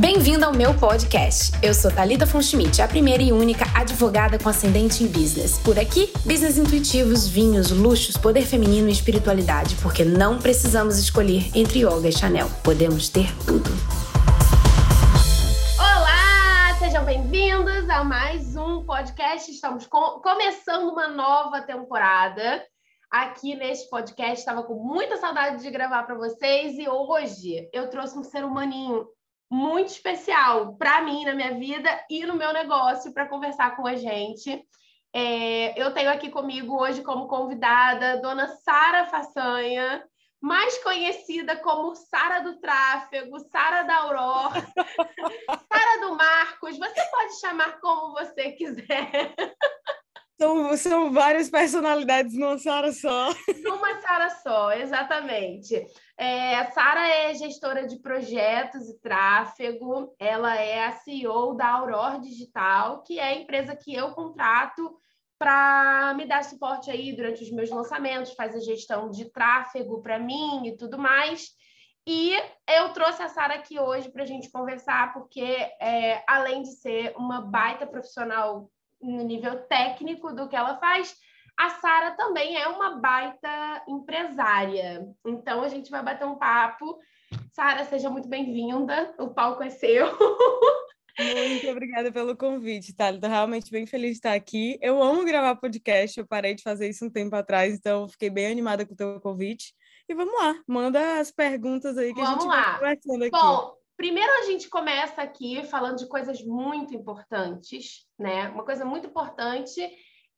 Bem-vindo ao meu podcast. Eu sou Talita Fonschmidt, a primeira e única advogada com ascendente em business. Por aqui, business intuitivos, vinhos, luxos, poder feminino e espiritualidade, porque não precisamos escolher entre yoga e Chanel. Podemos ter tudo. Olá, sejam bem-vindos a mais um podcast. Estamos com... começando uma nova temporada. Aqui neste podcast, estava com muita saudade de gravar para vocês e hoje eu trouxe um ser humaninho muito especial para mim, na minha vida e no meu negócio, para conversar com a gente. É, eu tenho aqui comigo hoje como convidada Dona Sara Façanha, mais conhecida como Sara do Tráfego, Sara da Aurora, Sara do Marcos. Você pode chamar como você quiser. São, são várias personalidades numa Sara só. Numa Sara só, exatamente. É, a Sara é gestora de projetos e tráfego, ela é a CEO da Aurora Digital, que é a empresa que eu contrato para me dar suporte aí durante os meus lançamentos, faz a gestão de tráfego para mim e tudo mais. E eu trouxe a Sara aqui hoje para a gente conversar, porque é, além de ser uma baita profissional no nível técnico do que ela faz, a Sara também é uma baita empresária. Então a gente vai bater um papo. Sara, seja muito bem-vinda. O palco é seu. Muito obrigada pelo convite, Thalita. Estou realmente bem feliz de estar aqui. Eu amo gravar podcast, eu parei de fazer isso um tempo atrás, então fiquei bem animada com o teu convite. E vamos lá, manda as perguntas aí que vamos a gente lá. vai conversando aqui. Bom, Primeiro, a gente começa aqui falando de coisas muito importantes, né? Uma coisa muito importante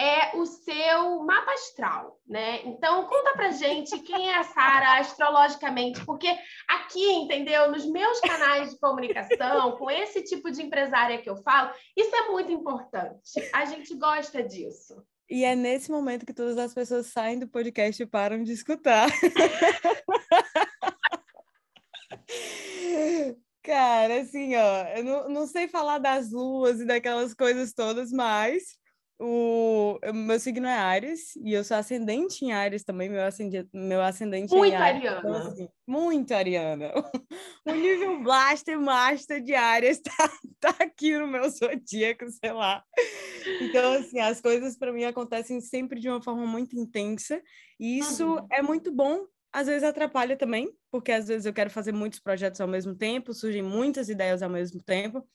é o seu mapa astral, né? Então, conta pra gente quem é a Sara astrologicamente, porque aqui, entendeu? Nos meus canais de comunicação, com esse tipo de empresária que eu falo, isso é muito importante. A gente gosta disso. E é nesse momento que todas as pessoas saem do podcast e param de escutar. Cara, assim, ó, eu não, não sei falar das luas e daquelas coisas todas, mas o, meu signo é Ares e eu sou ascendente em Ares também, meu ascendente, meu ascendente muito em Ares. Ariana. Então, assim, muito Ariana. O nível Blaster Master de Ares tá, tá aqui no meu zodíaco, sei lá. Então, assim, as coisas para mim acontecem sempre de uma forma muito intensa e isso uhum. é muito bom às vezes atrapalha também, porque às vezes eu quero fazer muitos projetos ao mesmo tempo, surgem muitas ideias ao mesmo tempo.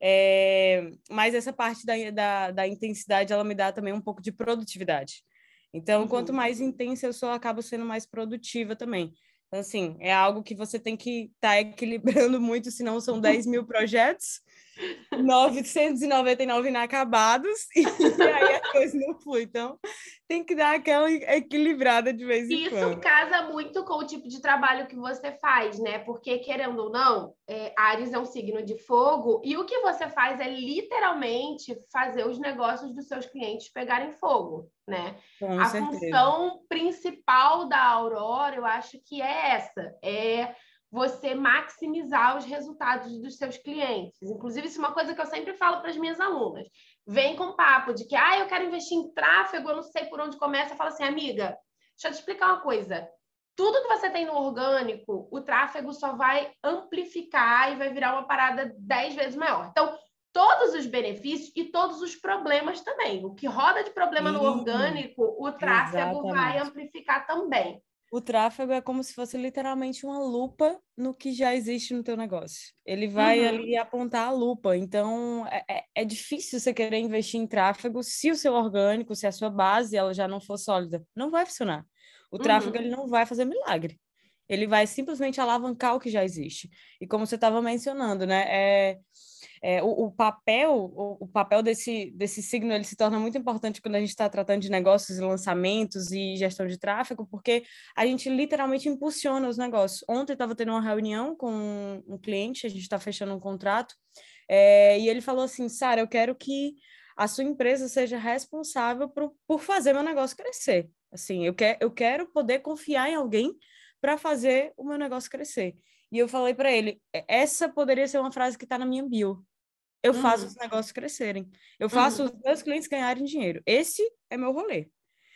É, mas essa parte da, da, da, intensidade, ela me dá também um pouco de produtividade. Então, uhum. quanto mais intensa eu sou, eu acabo sendo mais produtiva também. Então, assim, é algo que você tem que estar tá equilibrando muito, senão são 10 mil projetos, 999 inacabados, e aí a coisa não flui. Então, tem que dar aquela equilibrada de vez em Isso quando. Isso casa muito com o tipo de trabalho que você faz, né? Porque, querendo ou não, é, Ares é um signo de fogo, e o que você faz é literalmente fazer os negócios dos seus clientes pegarem fogo, né? Com a certeza. função principal da Aurora, eu acho que é essa, é você maximizar os resultados dos seus clientes. Inclusive, isso é uma coisa que eu sempre falo para as minhas alunas. Vem com papo de que, ah, eu quero investir em tráfego, eu não sei por onde começa. Fala assim, amiga, deixa eu te explicar uma coisa. Tudo que você tem no orgânico, o tráfego só vai amplificar e vai virar uma parada dez vezes maior. Então, todos os benefícios e todos os problemas também. O que roda de problema no orgânico, o tráfego Exatamente. vai amplificar também. O tráfego é como se fosse literalmente uma lupa no que já existe no teu negócio. Ele vai uhum. ali apontar a lupa. Então, é, é, é, difícil você querer investir em tráfego se o seu orgânico, se a sua base ela já não for sólida. Não vai funcionar. O tráfego uhum. ele não vai fazer milagre. Ele vai simplesmente alavancar o que já existe. E como você estava mencionando, né? É, é, o, o, papel, o, o, papel desse, desse signo ele se torna muito importante quando a gente está tratando de negócios e lançamentos e gestão de tráfego, porque a gente literalmente impulsiona os negócios. Ontem estava tendo uma reunião com um, cliente, a gente está fechando um contrato, é, e ele falou assim, Sara, eu quero que a sua empresa seja responsável por, por fazer meu negócio crescer. Assim, eu, quer, eu quero poder confiar em alguém para fazer o meu negócio crescer. E eu falei para ele, essa poderia ser uma frase que está na minha bio. Eu uhum. faço os negócios crescerem. Eu faço uhum. os meus clientes ganharem dinheiro. Esse é meu rolê.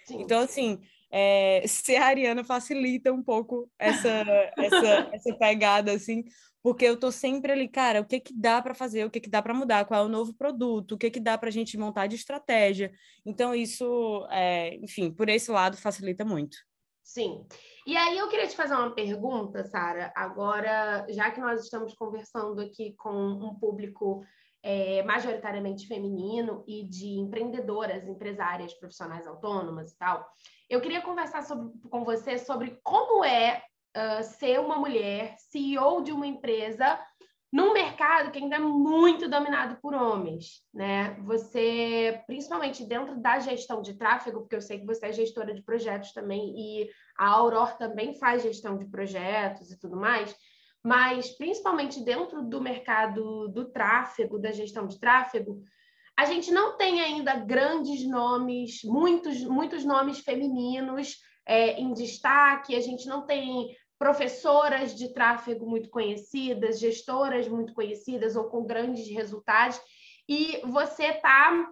Sim. Então, assim, é, ser a Ariana facilita um pouco essa, essa, essa pegada, assim, porque eu tô sempre ali, cara, o que que dá para fazer, o que que dá para mudar, qual é o novo produto, o que que dá para a gente montar de estratégia. Então, isso, é, enfim, por esse lado facilita muito. Sim. E aí eu queria te fazer uma pergunta, Sara. Agora, já que nós estamos conversando aqui com um público é, majoritariamente feminino e de empreendedoras, empresárias, profissionais autônomas e tal, eu queria conversar sobre, com você sobre como é uh, ser uma mulher CEO de uma empresa num mercado que ainda é muito dominado por homens, né? Você, principalmente dentro da gestão de tráfego, porque eu sei que você é gestora de projetos também e a Aurora também faz gestão de projetos e tudo mais, mas principalmente dentro do mercado do tráfego, da gestão de tráfego, a gente não tem ainda grandes nomes, muitos, muitos nomes femininos é, em destaque, a gente não tem professoras de tráfego muito conhecidas, gestoras muito conhecidas ou com grandes resultados, e você está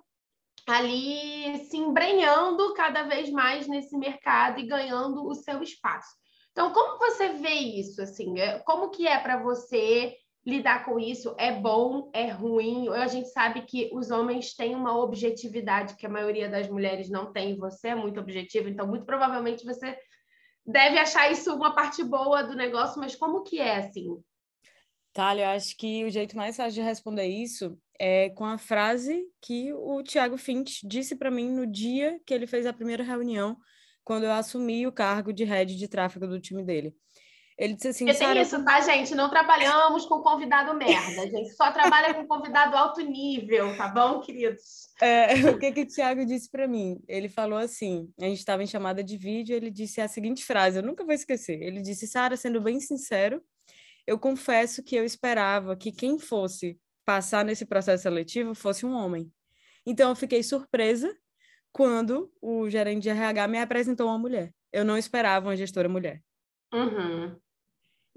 ali se embrenhando cada vez mais nesse mercado e ganhando o seu espaço. Então, como você vê isso? Assim, é, como que é para você lidar com isso? É bom? É ruim? A gente sabe que os homens têm uma objetividade que a maioria das mulheres não tem. Você é muito objetivo, então muito provavelmente você deve achar isso uma parte boa do negócio, mas como que é assim? Thalia, eu acho que o jeito mais fácil de responder isso é com a frase que o Thiago Finch disse para mim no dia que ele fez a primeira reunião, quando eu assumi o cargo de head de tráfego do time dele. Ele disse assim, Porque tem isso, tá, gente? Não trabalhamos com convidado merda, a gente só trabalha com convidado alto nível, tá bom, queridos? É, o que, que o Thiago disse para mim? Ele falou assim: a gente estava em chamada de vídeo, ele disse a seguinte frase, eu nunca vou esquecer. Ele disse: Sara, sendo bem sincero, eu confesso que eu esperava que quem fosse passar nesse processo seletivo fosse um homem. Então eu fiquei surpresa quando o gerente de RH me apresentou uma mulher. Eu não esperava uma gestora mulher. Uhum.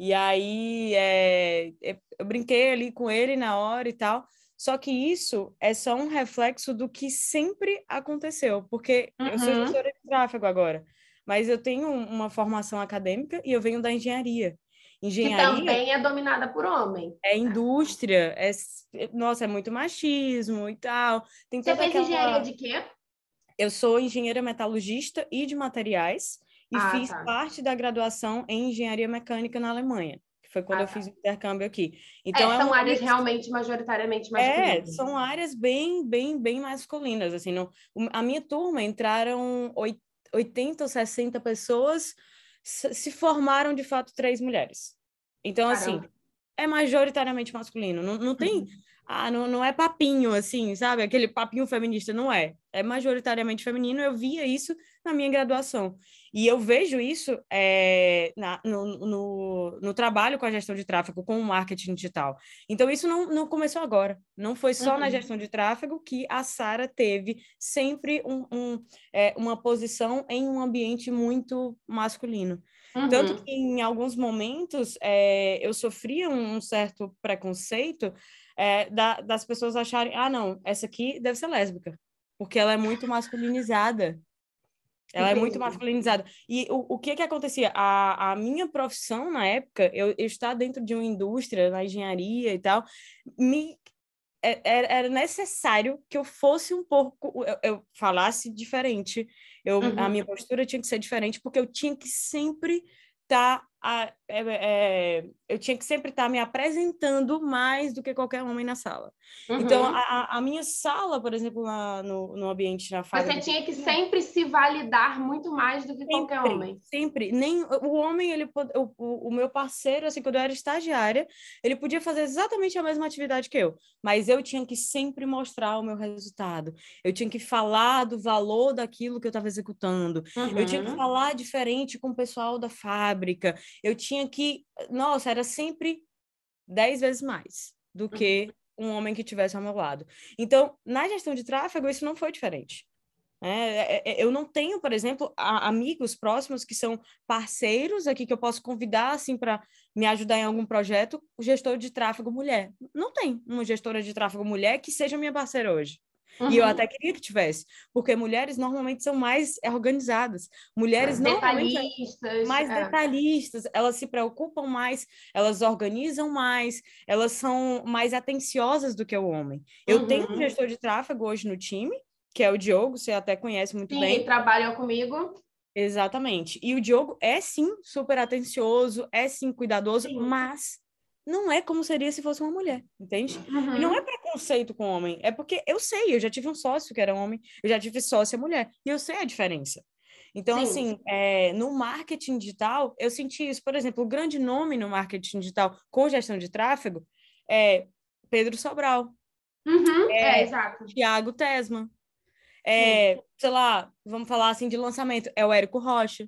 E aí é, é, eu brinquei ali com ele na hora e tal. Só que isso é só um reflexo do que sempre aconteceu, porque uhum. eu sou uhum. gestora de tráfego agora, mas eu tenho uma formação acadêmica e eu venho da engenharia. Engenharia que também é dominada por homem. É indústria, é nossa, é muito machismo e tal. Tem Você fez aquela... engenharia de quê? Eu sou engenheira metalurgista e de materiais e ah, fiz tá. parte da graduação em engenharia mecânica na Alemanha, que foi quando ah, eu tá. fiz o intercâmbio aqui. Então é, são é áreas realmente majoritariamente masculinas. É, são áreas bem, bem, bem masculinas. Assim, no, a minha turma entraram 80 ou 60 pessoas, se formaram de fato três mulheres. Então, assim, Caramba. assim, é majoritariamente masculino. Não, não tem. Ah, não, não é papinho, assim, sabe? Aquele papinho feminista, não é. É majoritariamente feminino. Eu via isso na minha graduação. E eu vejo isso é, na, no, no, no, trabalho com a gestão de tráfego, com o marketing digital. Então, isso não, não começou agora. Não foi só uhum. na gestão de tráfego que a Sara teve sempre um, um, é, uma posição em um ambiente muito masculino. Uhum. Tanto que, em alguns momentos, é, eu sofria um certo preconceito é, da, das pessoas acharem: ah, não, essa aqui deve ser lésbica, porque ela é muito masculinizada. Ela Entendi. é muito masculinizada. E o, o que que acontecia? A, a minha profissão na época, eu, eu estar dentro de uma indústria, na engenharia e tal, me é, é, era necessário que eu fosse um pouco, eu, eu falasse diferente, eu, uhum. a minha postura tinha que ser diferente, porque eu tinha que sempre estar tá é, é, eu tinha que sempre estar me apresentando mais do que qualquer homem na sala. Então, uhum. Então, a, a, minha sala, por exemplo, lá no, no ambiente na fábrica... Você tinha que sempre se validar muito mais do que sempre, qualquer homem. Sempre. Nem, o homem, ele, o, o meu parceiro, assim, quando eu era estagiária, ele podia fazer exatamente a mesma atividade que eu, mas eu tinha que sempre mostrar o meu resultado. Eu tinha que falar do valor daquilo que eu estava executando. Uhum. Eu tinha que uhum. falar diferente com o pessoal da fábrica eu tinha que, nossa, era sempre dez vezes mais do que uhum. um homem que tivesse ao meu lado. Então, na gestão de tráfego, isso não foi diferente. É, é, é eu não tenho, por exemplo, amigos próximos que são parceiros aqui que eu posso convidar assim para me ajudar em algum projeto, o gestor de tráfego mulher. Não tem uma gestora de tráfego mulher que seja minha parceira hoje. Uhum. E eu até queria que tivesse, porque mulheres normalmente são mais organizadas, mulheres mais normalmente detalhistas, mais é. detalhistas, elas se preocupam mais, elas organizam mais, elas são mais atenciosas do que o homem. Eu uhum. tenho um gestor de tráfego hoje no time, que é o Diogo, você até conhece muito sim, bem. Sim, trabalha comigo. Exatamente. E o Diogo é sim super atencioso, é sim cuidadoso, sim. mas não é como seria se fosse uma mulher, entende? Uhum. Não uhum. é preconceito com homem, é porque eu sei, eu já tive um sócio que era homem, eu já tive sócia mulher, e eu sei a diferença. Então, Sim. assim, é, no marketing digital, eu senti isso. Por exemplo, o grande nome no marketing digital com gestão de tráfego é Pedro Sobral. Uhum, é, é, exato. Tiago Tesman. É, sei lá, vamos falar assim de lançamento, é o Érico Rocha.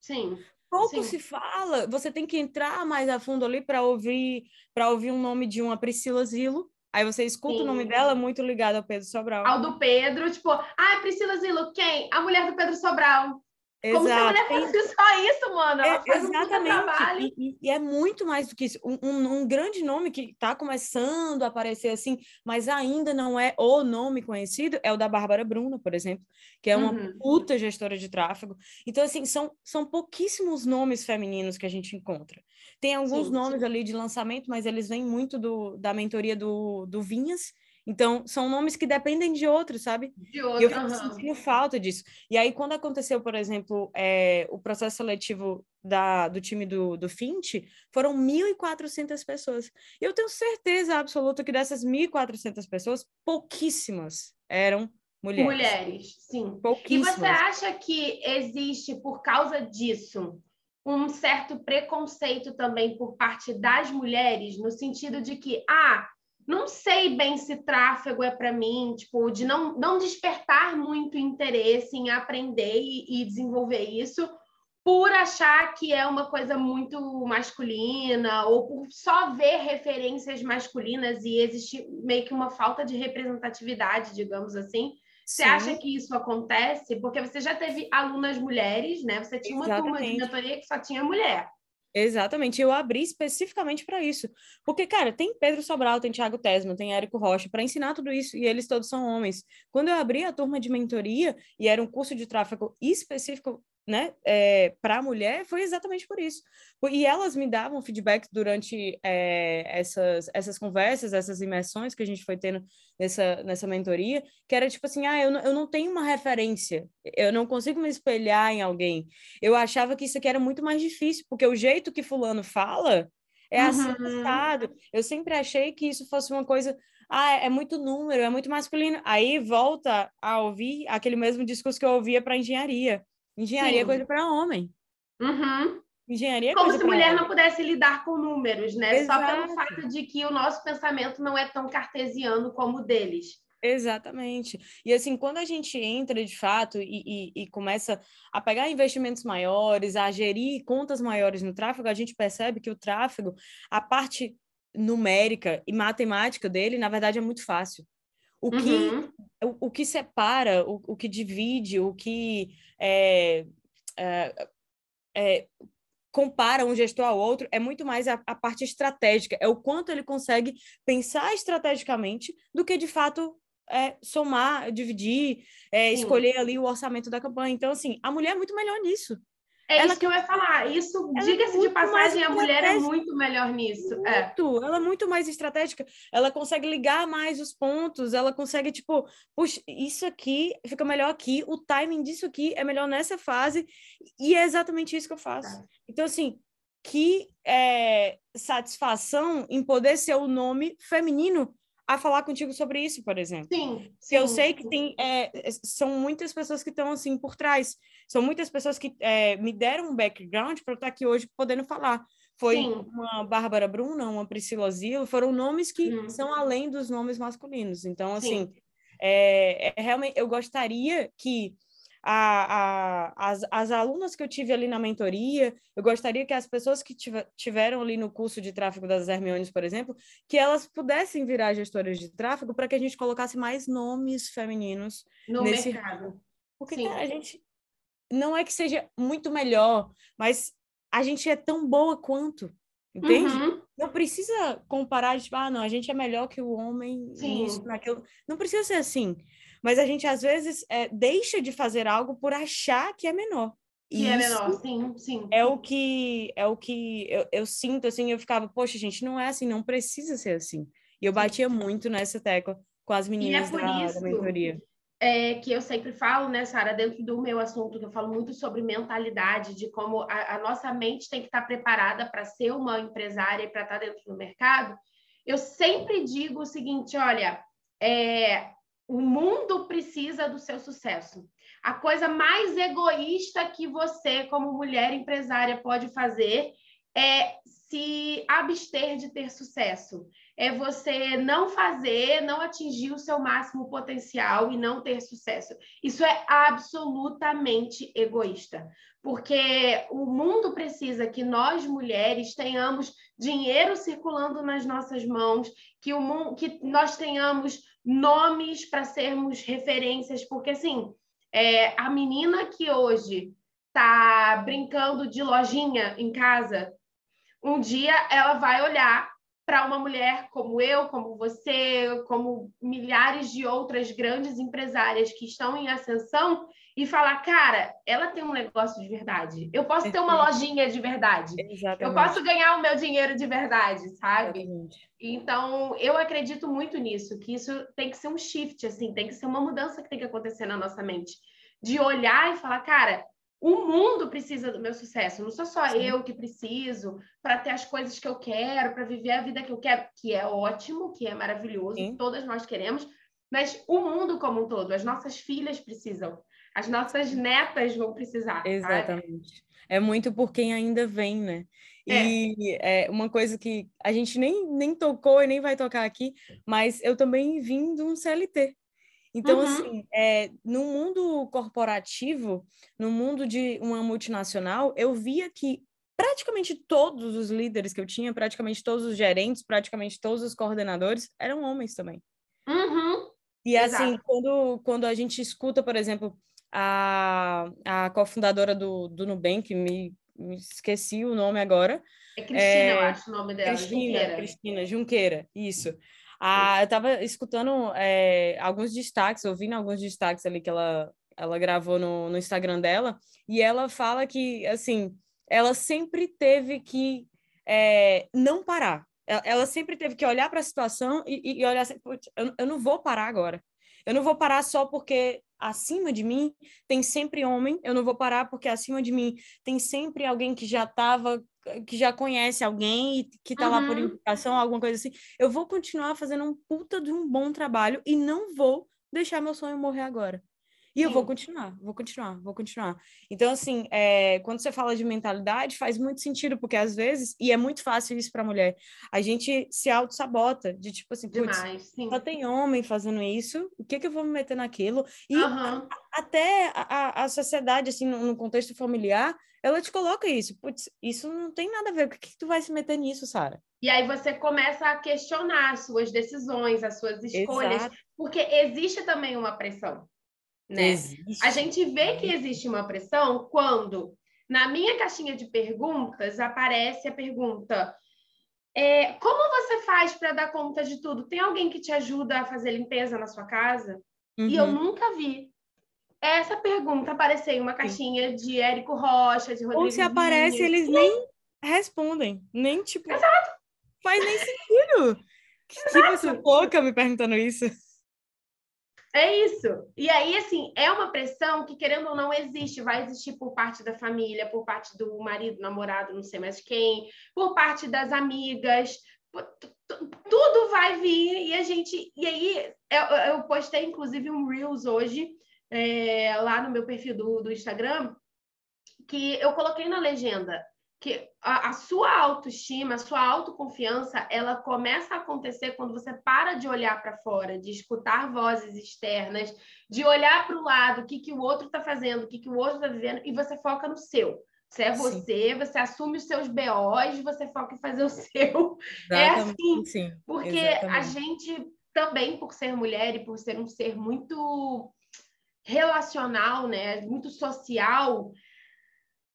Sim. Pouco Sim. se fala, você tem que entrar mais a fundo ali para ouvir para ouvir um nome de uma Priscila Zilo. Aí você escuta Sim. o nome dela muito ligado ao Pedro Sobral. Ao do Pedro, tipo, ah, Priscila Zilo, quem? A mulher do Pedro Sobral. Exato. Como se a mulher fosse só isso, mano. Ela é, exatamente. E, e, é muito mais do que isso. Um, um, um grande nome que está começando a aparecer assim, mas ainda não é o nome conhecido, é o da Bárbara Bruna, por exemplo, que é uma uhum. puta gestora de tráfego. Então, assim, são, são pouquíssimos nomes femininos que a gente encontra. Tem alguns sim, nomes sim. ali de lançamento, mas eles vêm muito do, da mentoria do, do Vinhas, então, são nomes que dependem de outros, sabe? De outros. E eu fico sentindo falta disso. E aí, quando aconteceu, por exemplo, é, o processo seletivo da, do time do, do Fint, foram 1.400 pessoas. E eu tenho certeza absoluta que dessas 1.400 pessoas, pouquíssimas eram mulheres. Mulheres, sim. Pouquíssimas. E você acha que existe, por causa disso, um certo preconceito também por parte das mulheres, no sentido de que, ah, não sei bem se tráfego é para mim, tipo, de não, não despertar muito interesse em aprender e, e, desenvolver isso por achar que é uma coisa muito masculina ou por só ver referências masculinas e existe meio que uma falta de representatividade, digamos assim. Você acha que isso acontece? Porque você já teve alunas mulheres, né? Você tinha uma Exatamente. turma de mentoria que só tinha mulher. Exatamente, eu abri especificamente para isso. Porque, cara, tem Pedro Sobral, tem Thiago Tesma, tem Érico Rocha para ensinar tudo isso, e eles todos são homens. Quando eu abri a turma de mentoria, e era um curso de tráfego específico né, é, para a mulher foi exatamente por isso. E elas me davam feedback durante é, essas, essas conversas, essas imersões que a gente foi tendo nessa, nessa mentoria, que era tipo assim, ah, eu não, eu não tenho uma referência, eu não consigo me espelhar em alguém. Eu achava que isso aqui era muito mais difícil, porque o jeito que fulano fala é assim uhum. Eu sempre achei que isso fosse uma coisa ah, é muito número, é muito masculino. Aí volta a ouvir aquele mesmo discurso que eu ouvia para engenharia. Engenharia Sim. é coisa para homem. Uhum. Engenharia é Como coisa se mulher homem. não pudesse lidar com números, né? Exato. Só pelo fato de que o nosso pensamento não é tão cartesiano como o deles. Exatamente. E assim, quando a gente entra de fato e, e, e, começa a pegar investimentos maiores, a gerir contas maiores no tráfego, a gente percebe que o tráfego, a parte numérica e matemática dele, na verdade, é muito fácil. O que, uhum. o, o, que separa, o, o que divide, o que é, é, é, compara um gestor ao outro é muito mais a, a, parte estratégica, é o quanto ele consegue pensar estrategicamente do que de fato é, somar, dividir, é, escolher ali o orçamento da campanha. Então, assim, a mulher é muito melhor nisso. É ela, isso que eu ia falar. Isso, diga-se de passagem, a mulher é muito melhor nisso. É. Muito. É. Ela é muito mais estratégica. Ela consegue ligar mais os pontos. Ela consegue, tipo, puxa, isso aqui fica melhor aqui. O timing disso aqui é melhor nessa fase. E é exatamente isso que eu faço. É. Então, assim, que é, satisfação em poder ser o nome feminino a falar contigo sobre isso, por exemplo. Sim. sim eu sei que tem, é, são muitas pessoas que estão assim por trás. São muitas pessoas que é, me deram um background para eu estar aqui hoje podendo falar. Foi sim. uma Bárbara Bruna, uma Priscila Zilo, foram nomes que hum. são além dos nomes masculinos. Então, assim, é, é, realmente eu gostaria que a, a, as, as alunas que eu tive ali na mentoria, eu gostaria que as pessoas que tiver, tiveram ali no curso de tráfego das Hermiones, por exemplo, que elas pudessem virar gestoras de tráfego para que a gente colocasse mais nomes femininos no nesse mercado. Porque, cara, a gente não é que seja muito melhor, mas a gente é tão boa quanto. Entende? Uhum. Não precisa comparar, tipo, ah, não, a gente é melhor que o homem Sim. nisso, naquilo. Não precisa ser assim. Mas a gente, às vezes, é, deixa de fazer algo por achar que é menor. Que é menor, sim, sim. É o que, é o que eu, eu sinto, assim, eu ficava, poxa, gente, não é assim, não precisa ser assim. E eu batia muito nessa tecla com as meninas e é da, isso, da mentoria é, que eu sempre falo, né, Sara, dentro do meu assunto, que eu falo muito sobre mentalidade, de como a, a nossa mente tem que estar preparada para ser uma empresária e para estar dentro do mercado, eu sempre digo o seguinte: olha, é, o mundo precisa do seu sucesso. A coisa mais egoísta que você, como mulher empresária, pode fazer é se abster de ter sucesso é você não fazer, não atingir o seu máximo potencial e não ter sucesso. Isso é absolutamente egoísta, porque o mundo precisa que nós mulheres tenhamos dinheiro circulando nas nossas mãos, que o mundo, que nós tenhamos nomes para sermos referências, porque assim, é, a menina que hoje está brincando de lojinha em casa, um dia ela vai olhar para uma mulher como eu, como você, como milhares de outras grandes empresárias que estão em ascensão e falar, cara, ela tem um negócio de verdade. Eu posso ter uma lojinha de verdade. Exatamente. Eu posso ganhar o meu dinheiro de verdade, sabe? Exatamente. Então, eu acredito muito nisso, que isso tem que ser um shift, assim, tem que ser uma mudança que tem que acontecer na nossa mente. De olhar e falar, cara, o mundo precisa do meu sucesso, não sou só Sim. eu que preciso para ter as coisas que eu quero, para viver a vida que eu quero, que é ótimo, que é maravilhoso, Sim. todas nós queremos, mas o mundo como um todo, as nossas filhas precisam, as nossas netas vão precisar. Exatamente. Sabe? É muito por quem ainda vem, né? E é. é. uma coisa que a gente nem, nem tocou e nem vai tocar aqui, mas eu também vim de um CLT. Então, uhum. assim, é, no mundo corporativo, no mundo de uma multinacional, eu via que praticamente todos os líderes que eu tinha, praticamente todos os gerentes, praticamente todos os coordenadores eram homens também. Uhum. E assim, quando, quando a gente escuta, por exemplo, a, a cofundadora do, do Nubank, me, me esqueci o nome agora. É Cristina, é, eu acho o nome dela. Cristina, Junqueira. Cristina Junqueira, isso. Ah, eu estava escutando é, alguns destaques, ouvindo alguns destaques ali que ela, ela gravou no, no Instagram dela, e ela fala que, assim, ela sempre teve que é, não parar. Ela, sempre teve que olhar para a situação e, e olhar assim, eu, eu não vou parar agora. Eu não vou parar só porque acima de mim tem sempre homem, eu não vou parar porque acima de mim tem sempre alguém que já estava que já conhece alguém e que está uhum. lá por uhum. indicação, alguma coisa assim, eu vou continuar fazendo um puta de um bom trabalho e não vou deixar meu sonho morrer agora. E Sim. eu vou continuar, vou continuar, vou continuar. Então, assim, é, quando você fala de mentalidade, faz muito sentido, porque às vezes, e é muito fácil isso para mulher, a gente se auto-sabota, de tipo assim, putz, só tem homem fazendo isso, o que, que eu vou me meter naquilo? E uhum. a, até a, a sociedade, assim, no, no, contexto familiar, ela te coloca isso. Putz, isso não tem nada a ver, o que, que tu vai se meter nisso, Sara? E aí você começa a questionar as suas decisões, as suas escolhas, Exato. porque existe também uma pressão. Né? Existe. A gente vê que existe uma pressão quando na minha caixinha de perguntas aparece a pergunta: é, como você faz para dar conta de tudo? Tem alguém que te ajuda a fazer limpeza na sua casa? Uhum. E eu uhum. nunca vi. Essa pergunta apareceu em uma caixinha de Érico Rocha, de Rodrigo. Ou se aparece, eles nem respondem. Nem, tipo. Exato. Faz nem sentido. Que essa louca me perguntando isso? É isso. E aí, assim, é uma pressão que, querendo ou não, existe. Vai existir por parte da família, por parte do marido, namorado, não sei mais quem, por parte das amigas. Tudo vai vir e a gente. E aí, eu, postei, inclusive, um Reels hoje, é, lá no meu perfil do, do Instagram, que eu coloquei na legenda que a, a, sua autoestima, a sua autoconfiança, ela começa a acontecer quando você para de olhar para fora, de escutar vozes externas, de olhar para o lado, o que, que o outro está fazendo, o que, que o outro está vivendo, e você foca no seu. Você é você, sim. você assume os seus BOs, você foca em fazer o seu. É Exatamente, é assim, sim. porque Exatamente. a gente também, por ser mulher e por ser um ser muito relacional, né, muito social,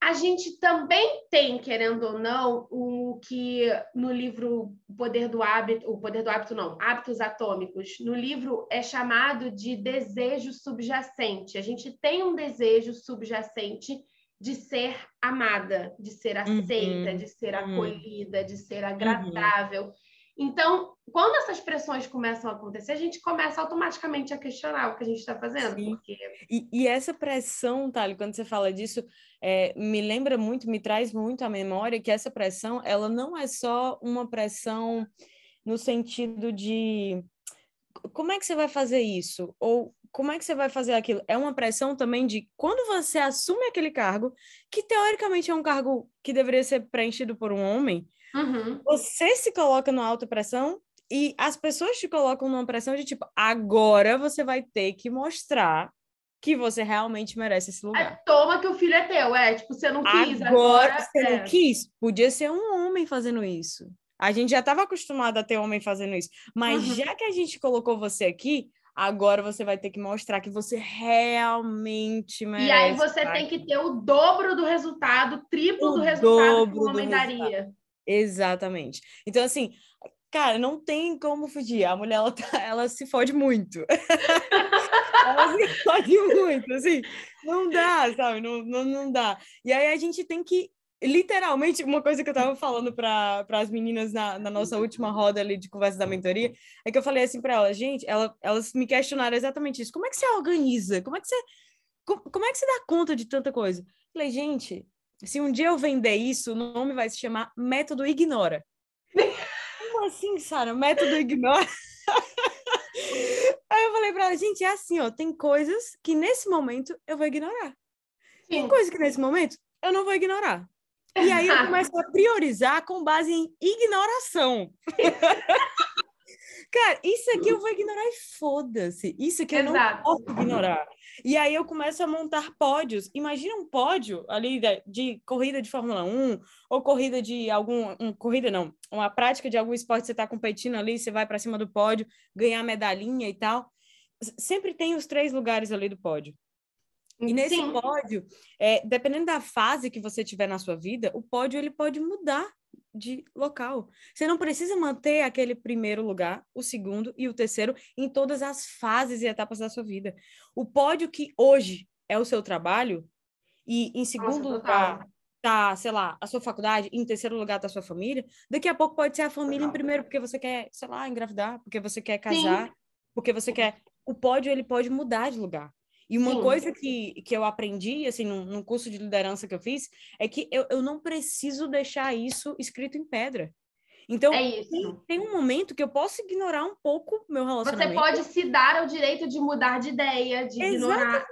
a gente também tem, querendo ou não, o que no livro O Poder do Hábito, o Poder do Hábito não, Hábitos Atômicos, no livro é chamado de desejo subjacente. A gente tem um desejo subjacente de ser amada, de ser aceita, uhum. de ser uhum. acolhida, de ser uhum. agradável. Uhum. Então, quando essas pressões começam a acontecer, a gente começa automaticamente a questionar o que a gente está fazendo. Porque... E, e, essa pressão, Thali, quando você fala disso, é, me lembra muito, me traz muito à memória que essa pressão, ela não é só uma pressão no sentido de como é que você vai fazer isso? Ou como é que você vai fazer aquilo? É uma pressão também de quando você assume aquele cargo, que teoricamente é um cargo que deveria ser preenchido por um homem, Uhum. Você se coloca numa alta pressão e as pessoas te colocam numa pressão de tipo, agora você vai ter que mostrar que você realmente merece esse lugar. É, toma que o filho é teu, é, tipo, você não quis, agora... agora você é. não quis? Podia ser um homem fazendo isso. A gente já estava acostumado a ter homem fazendo isso. Mas uhum. já que a gente colocou você aqui, agora você vai ter que mostrar que você realmente merece. E aí você tem que ter o dobro do resultado, triplo o do resultado que o homem daria. Exatamente. Então, assim, cara, não tem como fugir. A mulher, ela, tá, ela se fode muito. ela se fode muito, assim. Não dá, sabe? Não, não, não dá. E aí a gente tem que literalmente, uma coisa que eu tava falando para as meninas na, na, nossa última roda ali de conversa da mentoria, é que eu falei assim para elas, gente, ela, elas me questionaram exatamente isso. Como é que você organiza? Como é que você, como, como é que você dá conta de tanta coisa? Eu falei, gente, se um dia eu vender isso, o nome vai se chamar Método Ignora. Como assim, Sara? Método Ignora? Aí eu falei para ela, gente, é assim, ó, tem coisas que nesse momento eu vou ignorar. Sim. Tem coisas que nesse momento eu não vou ignorar. E aí eu começo a priorizar com base em ignoração. Cara, isso aqui eu vou ignorar e foda-se. Isso aqui eu Exato. não posso ignorar. E aí eu começo a montar pódios. Imagina um pódio ali de, de corrida de Fórmula 1 ou corrida de algum... Um, corrida não, uma prática de algum esporte que você está competindo ali, você vai para cima do pódio, ganhar medalhinha e tal. Sempre tem os três lugares ali do pódio. E nesse Sim. pódio, é, dependendo da fase que você tiver na sua vida, o pódio ele pode mudar de local. Você não precisa manter aquele primeiro lugar, o segundo e o terceiro em todas as fases e etapas da sua vida. O pódio que hoje é o seu trabalho e em segundo Nossa, lugar tá, sei lá, a sua faculdade, em terceiro lugar tá a sua família, daqui a pouco pode ser a família em primeiro porque você quer, sei lá, engravidar, porque você quer casar, Sim. porque você quer o pódio ele pode mudar de lugar. E uma Sim. coisa que, que eu aprendi, assim, num, num, curso de liderança que eu fiz, é que eu, eu não preciso deixar isso escrito em pedra. Então, é tem, tem, um momento que eu posso ignorar um pouco meu relacionamento. Você pode se dar o direito de mudar de ideia, de exatamente, ignorar.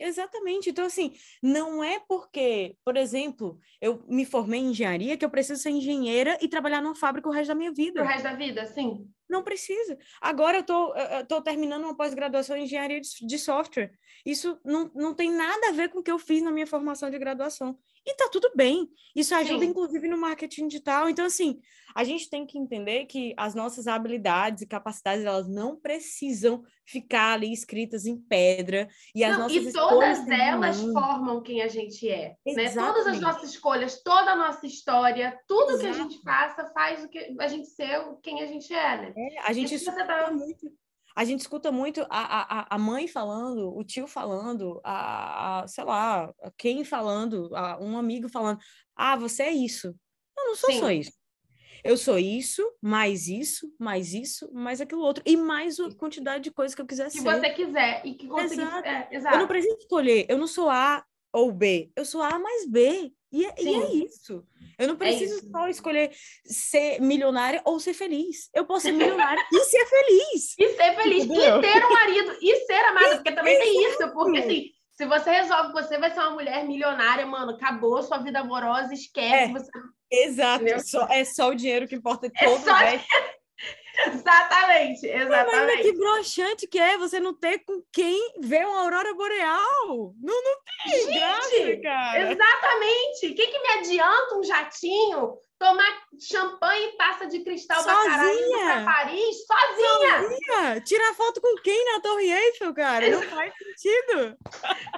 Exatamente. Então, assim, não é porque, por exemplo, eu me formei em engenharia que eu preciso ser engenheira e trabalhar numa fábrica o resto da minha vida. O resto da vida, sim. Não precisa. Agora eu tô, tô terminando uma pós-graduação em engenharia de, de software. Isso não, não tem nada a ver com o que eu fiz na minha formação de graduação. E tá tudo bem. Isso ajuda, Sim. inclusive, no marketing digital. Então, assim, a gente tem que entender que as nossas habilidades e capacidades, elas não precisam ficar ali escritas em pedra. E, as não, nossas e todas elas formam quem a gente é. Né? Todas as nossas escolhas, toda a nossa história, tudo Exato. que a gente faça faz o que a gente ser quem a gente é, né? É, a gente escuta tá... muito a gente escuta muito a, a, a mãe falando, o tio falando, a, a sei lá, quem falando, a, um amigo falando, ah, você é isso. Eu não sou Sim. só isso. Eu sou isso, mais isso, mais isso, mais aquilo outro. E mais a quantidade de coisas que eu quiser que ser. Que você quiser e que conseguir. Exato. É, exato. Eu não preciso escolher. Eu não sou A ou B. Eu sou A mais B. E é, e é isso. Eu não é preciso é só escolher ser milionária ou ser feliz. Eu posso ser milionária e ser feliz. E ser feliz. Entendeu? E ter um marido e ser amada. Porque também tem isso. Porque assim, se você resolve que você vai ser uma mulher milionária, mano, acabou sua vida amorosa, esquece. É, você... Exato. Só, é só o dinheiro que importa. É todo só... Exatamente, exatamente. Mas que broxante que é você não ter com quem ver uma aurora boreal. Não, não tem Gente, graça, cara. Exatamente. O que, que me adianta um jatinho tomar champanhe e taça de cristal sozinha. pra Paris sozinha. sozinha. Tirar foto com quem na Torre Eiffel, cara? Não faz sentido.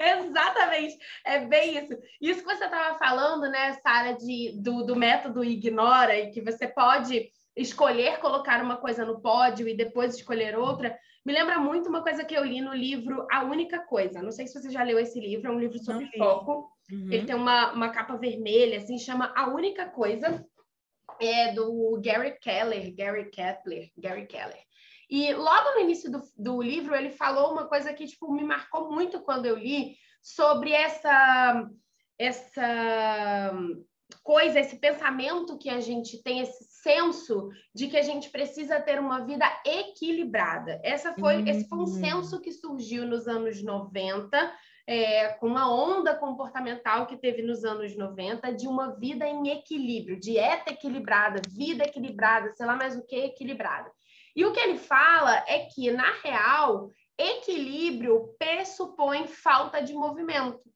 Exatamente. É bem isso. Isso que você estava falando, né, Sara, do, do método ignora e que você pode escolher colocar uma coisa no pódio e depois escolher outra, me lembra muito uma coisa que eu li no livro A Única Coisa. Não sei se você já leu esse livro, é um livro sobre foco. Uhum. Ele tem uma, uma capa vermelha, assim, chama A Única Coisa. É do Gary Keller, Gary Kettler, Gary Keller. E logo no início do, do livro, ele falou uma coisa que tipo, me marcou muito quando eu li sobre essa, essa coisa, esse pensamento que a gente tem, esse senso de que a gente precisa ter uma vida equilibrada. Essa foi, uhum. Esse foi um senso que surgiu nos anos 90, é, com uma onda comportamental que teve nos anos 90 de uma vida em equilíbrio, dieta equilibrada, vida equilibrada, sei lá mais o que equilibrada. E o que ele fala é que, na real, equilíbrio pressupõe falta de movimento.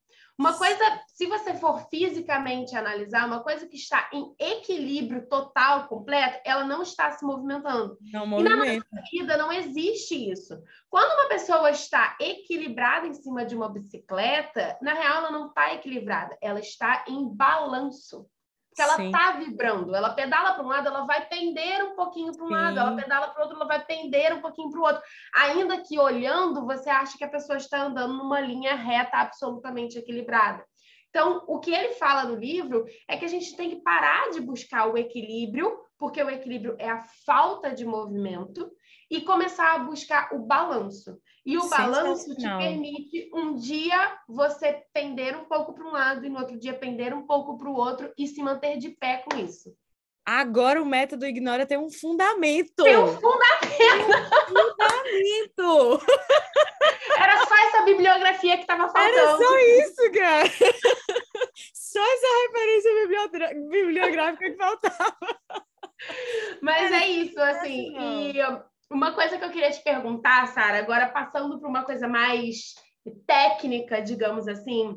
Uma coisa, se você for fisicamente analisar, uma coisa que está em equilíbrio total, completo, ela não está se movimentando. Não e na nossa vida não existe isso. Quando uma pessoa está equilibrada em cima de uma bicicleta, na real ela não está equilibrada, ela está em balanço. Porque ela está vibrando, ela pedala para um lado, ela vai pender um pouquinho para um Sim. lado, ela pedala para o outro, ela vai pender um pouquinho para o outro. Ainda que olhando, você acha que a pessoa está andando numa linha reta absolutamente equilibrada. Então, o que ele fala no livro é que a gente tem que parar de buscar o equilíbrio, porque o equilíbrio é a falta de movimento, e começar a buscar o balanço. E o balanço te permite um dia você pender um pouco para um lado e no outro dia pender um pouco para o outro e se manter de pé com isso. Agora o método ignora tem um fundamento. Tem um fundamento. fundamento. Era só essa bibliografia que estava faltando. Era só isso, cara. Só essa referência bibliográfica que faltava. Mas Era é isso, assim. E uma coisa que eu queria te perguntar, Sara, agora passando para uma coisa mais técnica, digamos assim,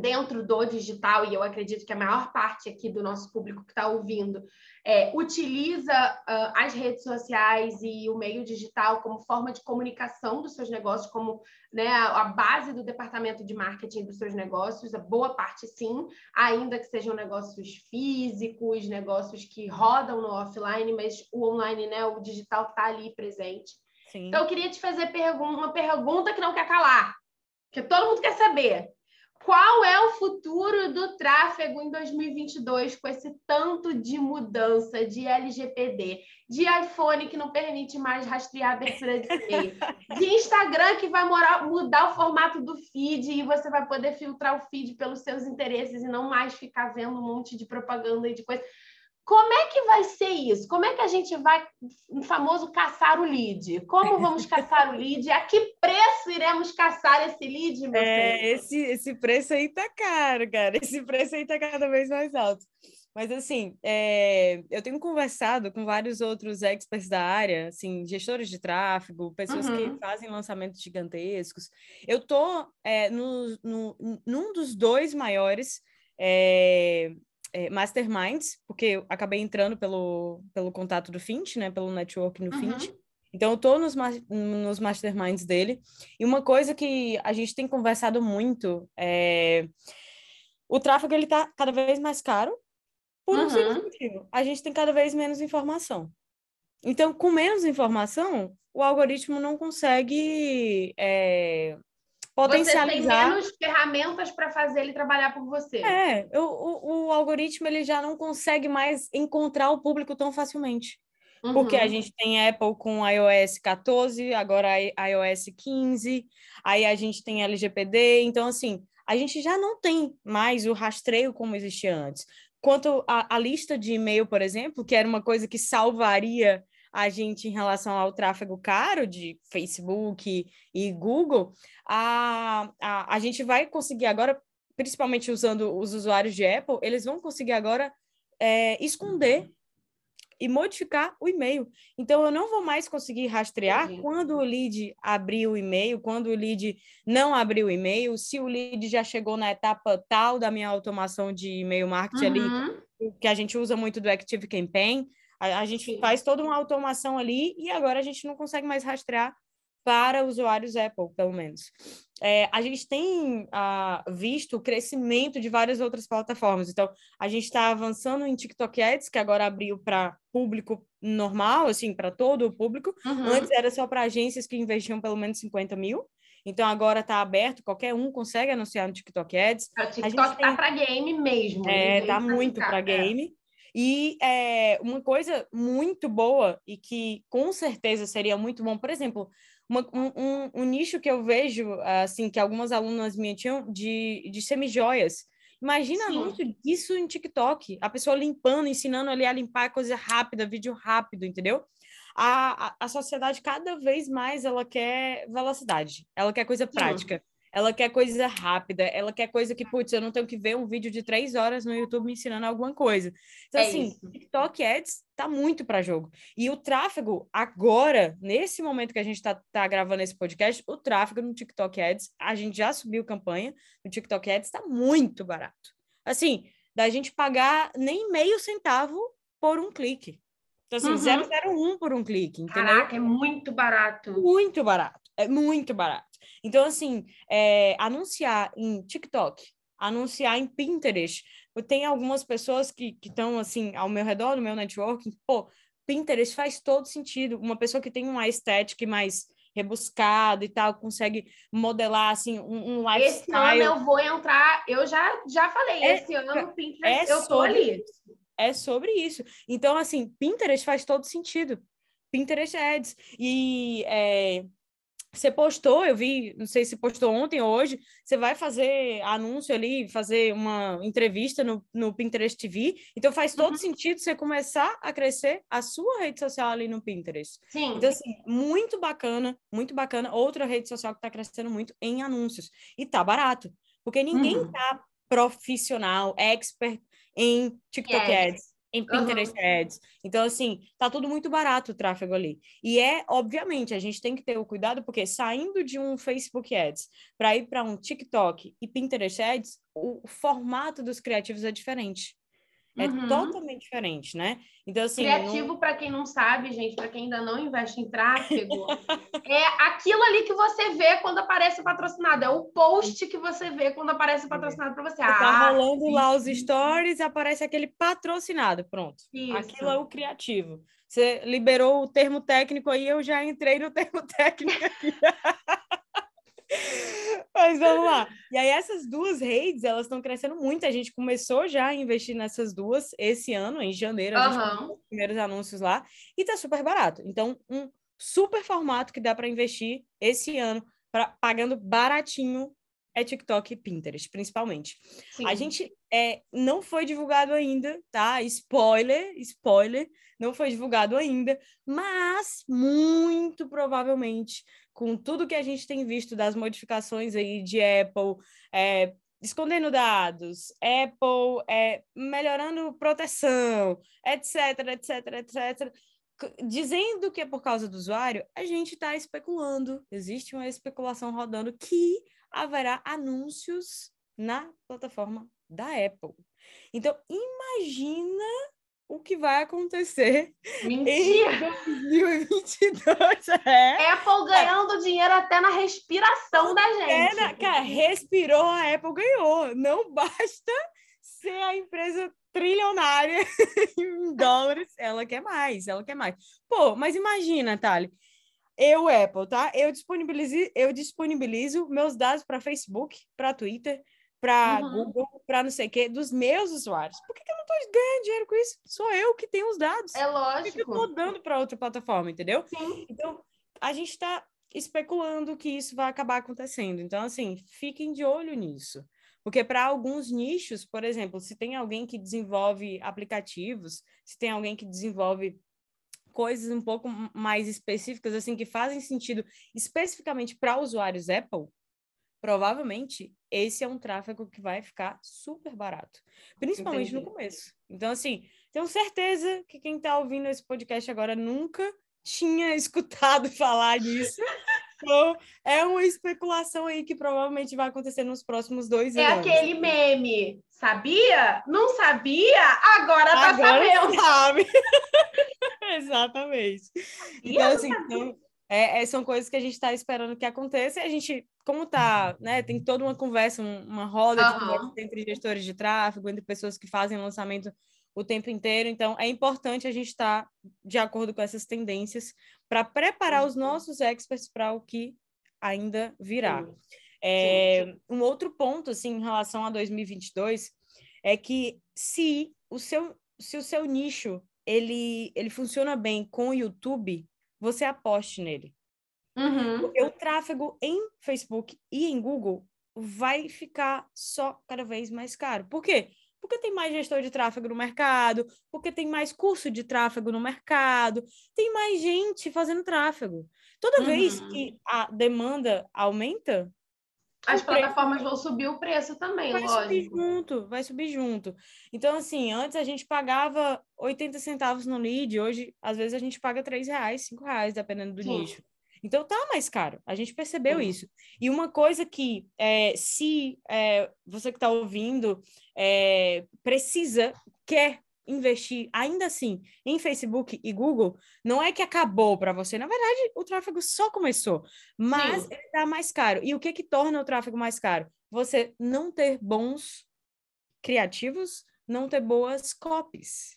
dentro do digital, e eu acredito que a maior parte aqui do nosso público que está ouvindo é, utiliza uh, as redes sociais e o meio digital como forma de comunicação dos seus negócios, como né, a, a, base do departamento de marketing dos seus negócios, a boa parte sim, ainda que sejam negócios físicos, negócios que rodam no offline, mas o online, né, o digital está ali presente. Sim. Então, eu queria te fazer pergun uma pergunta que não quer calar, que todo mundo quer saber. Qual é o futuro do tráfego em 2022 com esse tanto de mudança de LGPD, de iPhone que não permite mais rastrear a abertura de e-mail, de Instagram que vai morar, mudar o formato do feed e você vai poder filtrar o feed pelos seus interesses e não mais ficar vendo um monte de propaganda e de coisa. Como é que vai ser isso? Como é que a gente vai, o famoso, caçar o lead? Como vamos caçar o lead? A que preço iremos caçar esse lead, meu é, esse, esse preço aí tá caro, cara. Esse preço aí tá cada vez mais alto. Mas, assim, é, eu tenho conversado com vários outros experts da área, assim, gestores de tráfego, pessoas uhum. que fazem lançamentos gigantescos. Eu tô é, no, no, num dos dois maiores é, é, masterminds, porque eu acabei entrando pelo, pelo contato do Fint, né, pelo network no uhum. Fint. Então, eu estou nos, nos masterminds dele. E uma coisa que a gente tem conversado muito é... O tráfego, ele tá cada vez mais caro, por um simples uhum. motivo. A gente tem cada vez menos informação. Então, com menos informação, o algoritmo não consegue é, potencializar. Você tem menos ferramentas para fazer ele trabalhar por você. É, o, o, o, algoritmo ele já não consegue mais encontrar o público tão facilmente. Uhum. Porque a gente tem Apple com iOS 14, agora iOS 15, aí a gente tem LGPD, então assim, a gente já não tem mais o rastreio como existia antes. Quanto à lista de e-mail, por exemplo, que era uma coisa que salvaria a gente em relação ao tráfego caro de Facebook e Google, a, a, a gente vai conseguir agora, principalmente usando os usuários de Apple, eles vão conseguir agora é, esconder e modificar o e-mail. Então, eu não vou mais conseguir rastrear uhum. quando o lead abriu o e-mail, quando o lead não abriu o e-mail, se o lead já chegou na etapa tal da minha automação de e-mail marketing uhum. ali que a gente usa muito do Active Campaign, a, a gente Sim. faz toda uma automação ali e agora a gente não consegue mais rastrear para usuários Apple, pelo menos. É, a gente tem uh, visto o crescimento de várias outras plataformas. Então, a gente está avançando em TikTok Ads, que agora abriu para público normal, assim, para todo o público. Uhum. Antes era só para agências que investiam pelo menos 50 mil. Então agora está aberto, qualquer um consegue anunciar no TikTok Ads. O TikTok está tem... para game mesmo. É, tá muito para game. E é, uma coisa muito boa e que com certeza seria muito bom, por exemplo, uma, um, um, um, nicho que eu vejo, assim, que algumas alunas minhas tinham de, de semijoias. Imagina Sim. anúncio disso em TikTok, a pessoa limpando, ensinando ali a limpar coisa rápida, vídeo rápido, entendeu? A, a, a sociedade cada vez mais ela quer velocidade, ela quer coisa prática. Sim ela quer coisa rápida, ela quer coisa que, putz, eu não tenho que ver um vídeo de três horas no YouTube me ensinando alguma coisa. Então, é assim, isso. TikTok Ads tá muito para jogo. E o tráfego, agora, nesse momento que a gente tá, tá gravando esse podcast, o tráfego no TikTok Ads, a gente já subiu campanha, no TikTok Ads tá muito barato. Assim, da gente pagar nem meio centavo por um clique. Então, assim, uhum. 001 por um clique, entendeu? Caraca, é muito barato. Muito barato. É muito barato. Então, assim, é, anunciar em TikTok, anunciar em Pinterest. Tem algumas pessoas que estão, assim, ao meu redor, no meu networking, pô, Pinterest faz todo sentido. Uma pessoa que tem uma estética mais rebuscada e tal, consegue modelar, assim, um, um lifestyle. Esse ano eu vou entrar, eu já, já falei, é, esse ano Pinterest, é eu tô ali. É sobre isso. Então, assim, Pinterest faz todo sentido. Pinterest Ads. E é, você postou, eu vi, não sei se postou ontem ou hoje, você vai fazer anúncio ali, fazer uma entrevista no, no Pinterest TV, então faz todo uhum. sentido você começar a crescer a sua rede social ali no Pinterest. Sim. Então, assim, muito bacana, muito bacana. Outra rede social que está crescendo muito em anúncios. E tá barato, porque ninguém uhum. tá profissional, expert em TikTok yes. Ads em Pinterest uhum. Ads. Então, assim, tá tudo muito barato o tráfego ali. E é, obviamente, a gente tem que ter o cuidado, porque saindo de um Facebook Ads para ir para um TikTok e Pinterest Ads, o formato dos criativos é diferente. É uhum. totalmente diferente, né? Então, assim. Criativo, não... para quem não sabe, gente, para quem ainda não investe em tráfego, é aquilo ali que você vê quando aparece patrocinado. É o post que você vê quando aparece patrocinado para você. Tá ah, tá rolando sim. lá os stories, aparece aquele patrocinado. Pronto. Isso. Aquilo é o criativo. Você liberou o termo técnico aí, eu já entrei no termo técnico aqui. Mas vamos lá. E aí, essas duas redes, elas estão crescendo muito. A gente começou já a investir nessas duas esse ano, em janeiro, a gente uhum. os primeiros anúncios lá, e tá super barato. Então, um super formato que dá para investir esse ano, pra, pagando baratinho, é TikTok e Pinterest, principalmente. Sim. A gente é, não foi divulgado ainda, tá? Spoiler, spoiler, não foi divulgado ainda, mas muito provavelmente com tudo que a gente tem visto das modificações aí de Apple, é, escondendo dados, Apple é, melhorando proteção, etc, etc, etc, dizendo que é por causa do usuário, a gente está especulando, existe uma especulação rodando que haverá anúncios na plataforma da Apple. Então, imagina o que vai acontecer Mentira. em 2022. É. Apple ganhando é. dinheiro até na respiração da gente. É, cara, respirou, a Apple ganhou. Não basta ser a empresa trilionária em dólares, ela quer mais, ela quer mais. Pô, mas imagina, Thali, eu, Apple, tá? Eu disponibilizo, eu disponibilizo meus dados para Facebook, para Twitter, para uhum. Google, para não sei o quê, dos meus usuários. Por que, que eu não estou ganhando dinheiro com isso? Sou eu que tenho os dados. É lógico. Por que, que eu estou dando para outra plataforma, entendeu? Sim. Então, a gente está especulando que isso vai acabar acontecendo. Então, assim, fiquem de olho nisso. Porque para alguns nichos, por exemplo, se tem alguém que desenvolve aplicativos, se tem alguém que desenvolve coisas um pouco mais específicas, assim, que fazem sentido especificamente para usuários Apple, provavelmente esse é um tráfego que vai ficar super barato, principalmente Entendi. no começo. Então, assim, tenho certeza que quem está ouvindo esse podcast agora nunca tinha escutado falar disso. Então, é uma especulação aí que provavelmente vai acontecer nos próximos dois é anos. É aquele meme. Sabia? Não sabia? Agora tá Agora sabendo. Sabe. Exatamente. Então, assim, então, é, é, são coisas que a gente está esperando que aconteça e a gente, como tá, né, tem toda uma conversa, uma roda uhum. de conversa entre gestores de tráfego, entre pessoas que fazem lançamento o tempo inteiro. Então, é importante a gente estar tá de acordo com essas tendências para preparar os nossos experts para o que ainda virá. Sim. É, sim, sim. Um outro ponto, assim, em relação a 2022, é que se o seu, se o seu nicho ele, ele funciona bem com o YouTube, você aposte nele. Uhum. Porque o tráfego em Facebook e em Google vai ficar só cada vez mais caro. Por quê? Porque tem mais gestor de tráfego no mercado, porque tem mais curso de tráfego no mercado, tem mais gente fazendo tráfego. Toda uhum. vez que a demanda aumenta, as plataformas vão subir o preço também, vai lógico. Subir junto, vai subir junto. Então, assim, antes a gente pagava 80 centavos no lead, hoje, às vezes, a gente paga 3 reais, 5 reais, dependendo do Sim. nicho. Então tá mais caro, a gente percebeu Sim. isso. E uma coisa que, é, se é, você que está ouvindo é, precisa, quer investir ainda assim em Facebook e Google, não é que acabou para você. Na verdade, o tráfego só começou, mas Sim. ele está mais caro. E o que que torna o tráfego mais caro? Você não ter bons criativos, não ter boas copies.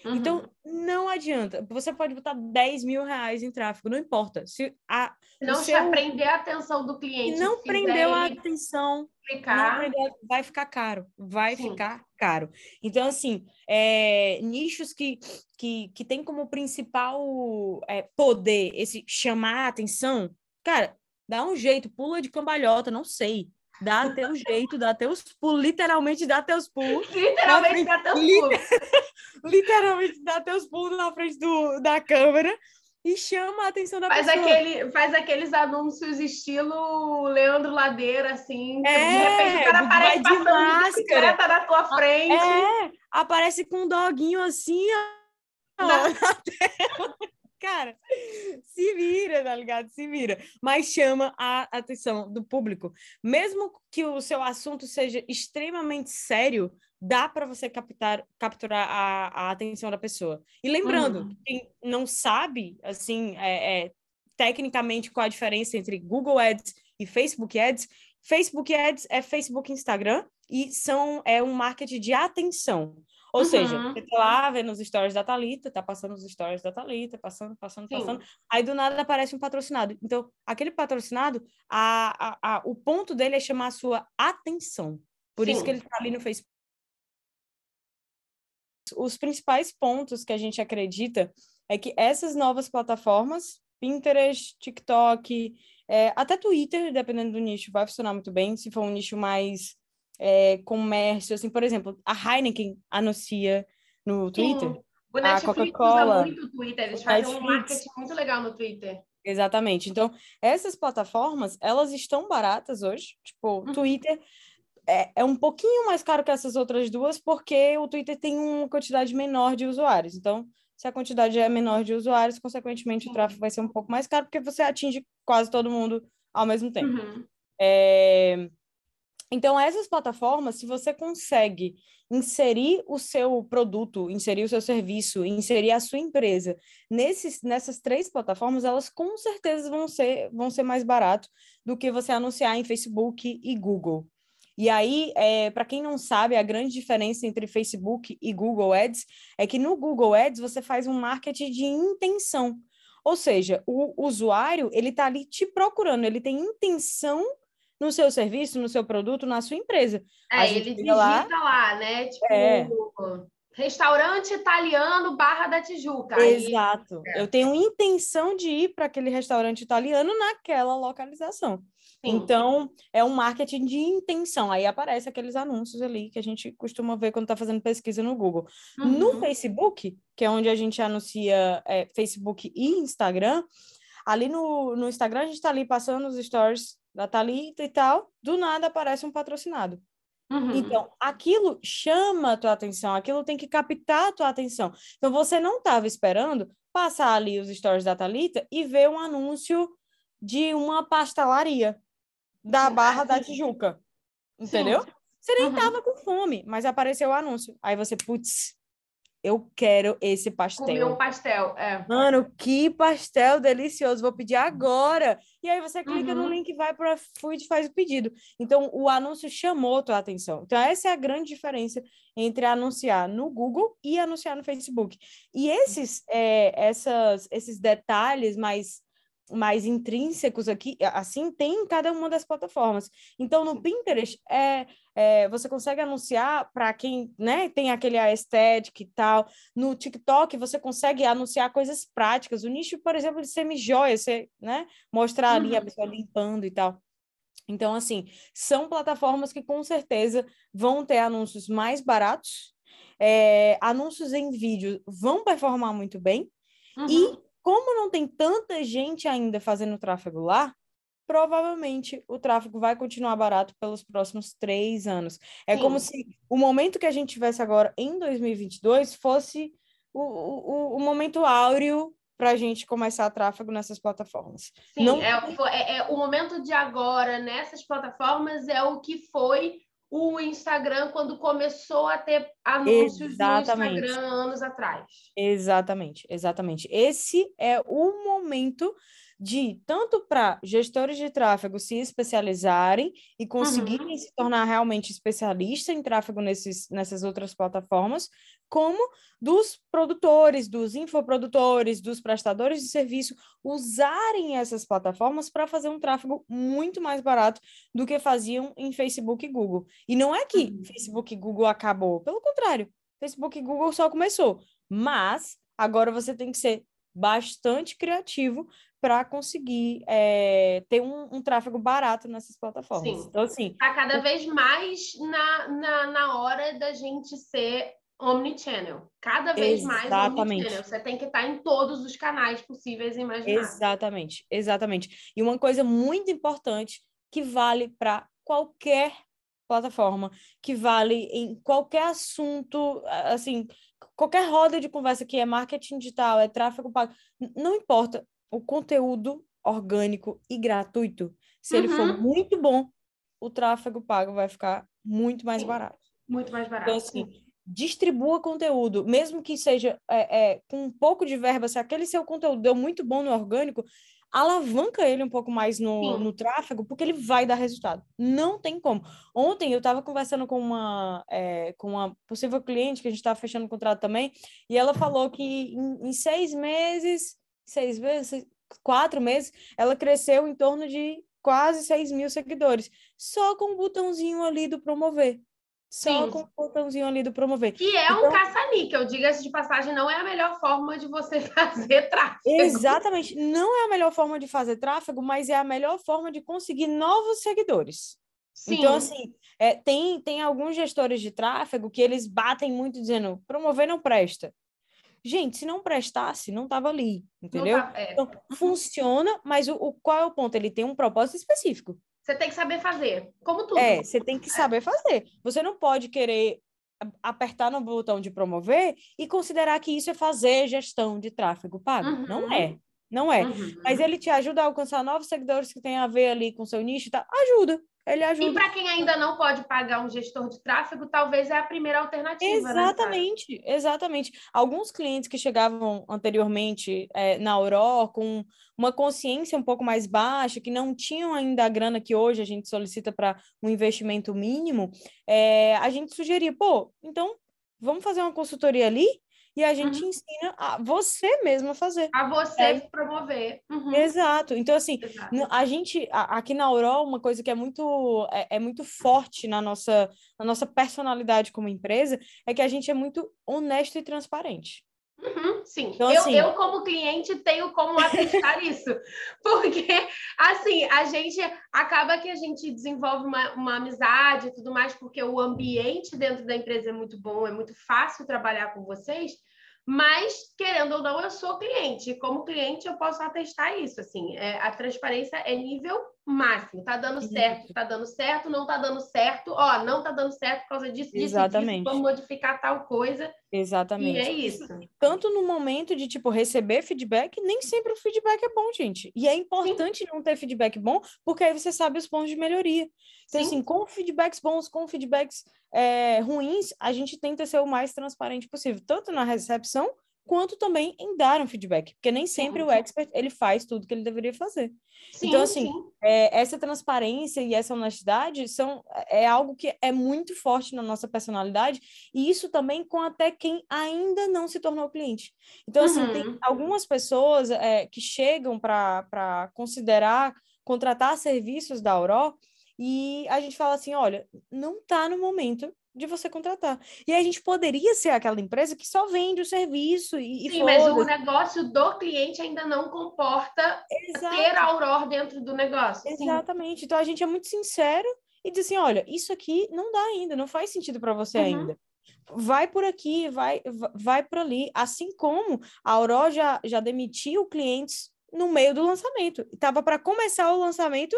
Então, uhum. Então, não adianta. Você pode botar 10 mil reais em tráfego, não importa. Se a, não se seu... prender a atenção do cliente. não prendeu a atenção, clicar. Prendeu, vai ficar caro. Vai Sim. ficar caro. Então, assim, é, nichos que, que, que tem como principal é, poder esse chamar a atenção, cara, dá um jeito, pula de cambalhota, não sei. Dá teu jeito, dá teus pulos, literalmente dá teus pulos. Literalmente dá teus pulos. literalmente dá teus pulos na frente do, da câmera e chama a atenção da faz pessoa. Aquele, faz aqueles anúncios estilo Leandro Ladeira, assim. É, de repente o cara aparece de máscara. De na tua frente. É, aparece com um doguinho assim, ó. Na... Cara, se vira, tá ligado? Se vira. Mas chama a atenção do público. Mesmo que o seu assunto seja extremamente sério, dá para você captar, capturar a, a, atenção da pessoa. E lembrando, uhum. quem não sabe, assim, é, é, tecnicamente qual a diferença entre Google Ads e Facebook Ads, Facebook Ads é Facebook e Instagram e são é um marketing de atenção. Ou uhum. seja, você tá lá vendo os stories da Thalita, tá passando os stories da Thalita, passando, passando, Sim. passando. Aí do nada aparece um patrocinado. Então, aquele patrocinado, a, a, a, o ponto dele é chamar a sua atenção. Por Sim. isso que ele tá ali no Facebook. Os principais pontos que a gente acredita é que essas novas plataformas, Pinterest, TikTok, é, até Twitter, dependendo do nicho, vai funcionar muito bem. Se for um nicho mais é, comércio, assim, por exemplo, a Heineken anuncia no Twitter. Sim. O Netflix a Coca-Cola, usa muito o Twitter, eles fazem um marketing muito legal no Twitter. Exatamente. Então, essas plataformas, elas estão baratas hoje. Tipo, uhum. Twitter é, é um pouquinho mais caro que essas outras duas, porque o Twitter tem uma quantidade menor de usuários. Então, se a quantidade é menor de usuários, consequentemente, o tráfego vai ser um pouco mais caro, porque você atinge quase todo mundo ao mesmo tempo. Uhum. É... Então, essas plataformas, se você consegue inserir o seu produto, inserir o seu serviço, inserir a sua empresa nesses, nessas três plataformas, elas com certeza vão ser, vão ser mais barato do que você anunciar em Facebook e Google. E aí, é, para quem não sabe, a grande diferença entre Facebook e Google Ads é que no Google Ads você faz um marketing de intenção. Ou seja, o usuário, ele está ali te procurando, ele tem intenção no seu serviço, no seu produto, na sua empresa. É, ele digita lá, lá, né? Tipo, é. restaurante italiano barra da Tijuca. Exato. Aí, é. Eu tenho intenção de ir para aquele restaurante italiano naquela localização. Sim. Então, é um marketing de intenção. Aí aparece aqueles anúncios ali que a gente costuma ver quando está fazendo pesquisa no Google. Uhum. No Facebook, que é onde a gente anuncia é, Facebook e Instagram, ali no, no Instagram a gente está ali passando os stories da Thalita e tal, do nada aparece um patrocinado. Uhum. Então, aquilo chama a tua atenção, aquilo tem que captar a tua atenção. Então, você não estava esperando passar ali os stories da Thalita e ver um anúncio de uma pastelaria da Barra da Tijuca. Entendeu? Sim. Você nem uhum. tava com fome, mas apareceu o anúncio. Aí você, putz, eu quero esse pastel. Comer um pastel, é. Mano, que pastel delicioso, vou pedir agora. E aí você clica uhum. no link, vai para Food e faz o pedido. Então, o anúncio chamou tua atenção. Então, essa é a grande diferença entre anunciar no Google e anunciar no Facebook. E esses, é, essas, esses detalhes mais mais intrínsecos aqui, assim, tem em cada uma das plataformas. Então, no Pinterest, é, é você consegue anunciar para quem né, tem aquele aesthetic e tal. No TikTok, você consegue anunciar coisas práticas. O nicho, por exemplo, de semi-joia, você né, mostrar ali a uhum. pessoa limpando e tal. Então, assim, são plataformas que com certeza vão ter anúncios mais baratos, é, anúncios em vídeo vão performar muito bem, uhum. e como não tem tanta gente ainda fazendo tráfego lá, provavelmente o tráfego vai continuar barato pelos próximos três anos. É Sim. como se o momento que a gente tivesse agora em 2022 fosse o, o, o momento áureo para a gente começar tráfego nessas plataformas. Sim, não... é, é, é, o momento de agora nessas plataformas é o que foi o Instagram quando começou a ter anúncios exatamente. no Instagram anos atrás. Exatamente, exatamente. Esse é o momento de tanto para gestores de tráfego se especializarem e conseguirem uhum. se tornar realmente especialista em tráfego nesses, nessas outras plataformas, como dos produtores, dos infoprodutores, dos prestadores de serviço usarem essas plataformas para fazer um tráfego muito mais barato do que faziam em Facebook e Google. E não é que uhum. Facebook e Google acabou, pelo contrário, Facebook e Google só começou, mas agora você tem que ser bastante criativo para conseguir é, ter um, um, tráfego barato nessas plataformas. Sim. Então, assim. Está cada vez mais na, na, na hora da gente ser omnichannel. Cada vez exatamente. mais omnichannel. Você tem que estar em todos os canais possíveis e imagináveis. Exatamente, exatamente. E uma coisa muito importante que vale para qualquer plataforma, que vale em qualquer assunto, assim, qualquer roda de conversa que é marketing digital, é tráfego pago, não importa o conteúdo orgânico e gratuito, se uhum. ele for uhum. muito bom, o tráfego pago vai ficar muito mais Sim. barato. Muito mais barato. Então, assim, distribua conteúdo, mesmo que seja é, é, com um pouco de verba, se aquele seu conteúdo deu muito bom no orgânico, alavanca ele um pouco mais no, no tráfego, porque ele vai dar resultado. Não tem como. Ontem eu estava conversando com uma, é, com uma possível cliente que a gente estava fechando o contrato também, e ela falou que em, em seis meses seis meses, quatro meses, ela cresceu em torno de quase 6 mil seguidores, só com o botãozinho ali do promover. Só Sim. com o botãozinho ali do promover. Que é então, um caça-níquel, diga-se de passagem, não é a melhor forma de você fazer tráfego. Exatamente, não é a melhor forma de fazer tráfego, mas é a melhor forma de conseguir novos seguidores. Sim. Então, assim, é, tem, tem alguns gestores de tráfego que eles batem muito dizendo promover não presta. Gente, se não prestasse, não estava ali, entendeu? Tá, é. Então, funciona, mas o, o, qual é o ponto? Ele tem um propósito específico. Você tem que saber fazer, como tudo. É, você tem que saber fazer. Você não pode querer apertar no botão de promover e considerar que isso é fazer gestão de tráfego pago. Uhum. Não é. Não é. Uhum. Mas ele te ajuda a alcançar novos seguidores que têm a ver ali com seu nicho, tá? Ajuda. Ele ajuda. E para quem ainda não pode pagar um gestor de tráfego, talvez é a primeira alternativa. Né, exatamente, né, exatamente. Alguns clientes que chegavam anteriormente é, na Aurora com uma consciência um pouco mais baixa, que não tinham ainda a grana que hoje a gente solicita para um investimento mínimo, é, a gente sugeria, pô, então vamos fazer uma consultoria ali e a gente uhum. ensina a você mesmo a fazer. A você é. promover. Uhum. Exato. Então, assim, Exato. a gente, aqui na Aurora, uma coisa que é muito, é, é, muito forte na nossa, na nossa personalidade como empresa é que a gente é muito honesto e transparente. Uhum, sim, então, eu, assim... eu como cliente tenho como atestar isso, porque assim, a gente acaba que a gente desenvolve uma, uma amizade e tudo mais, porque o ambiente dentro da empresa é muito bom, é muito fácil trabalhar com vocês, mas, querendo ou não, eu sou cliente. Como cliente, eu posso atestar isso. Assim, é, a transparência é nível máximo. Tá dando certo, tá dando certo, não tá dando certo. Ó, não tá dando certo por causa disso, disso, Exatamente. disso. Vamos modificar tal coisa. Exatamente. E é isso. Tanto no momento de, tipo, receber feedback, nem sempre o feedback é bom, gente. E é importante Sim. não ter feedback bom, porque aí você sabe os pontos de melhoria. Então, Sim. assim, com feedbacks bons, com feedbacks é, ruins, a gente tenta ser o mais transparente possível, tanto na recepção quanto também em dar um feedback, porque nem sempre o expert ele faz tudo que ele deveria fazer. Sim, então, assim, é, essa transparência e essa honestidade são é algo que é muito forte na nossa personalidade, e isso também com até quem ainda não se tornou cliente. Então, assim, uhum. tem algumas pessoas é, que chegam para considerar contratar serviços da Auró, e a gente fala assim, olha, não está no momento de você contratar. E a gente poderia ser aquela empresa que só vende o serviço e Sim, mas o negócio do cliente ainda não comporta Exato. ter a Aurora dentro do negócio. Exatamente. Sim. Então a gente é muito sincero e diz assim, olha, isso aqui não dá ainda, não faz sentido para você uhum. ainda. Vai por aqui, vai, vai por ali. Assim como a Aurora já, já demitiu clientes no meio do lançamento. Estava para começar o lançamento,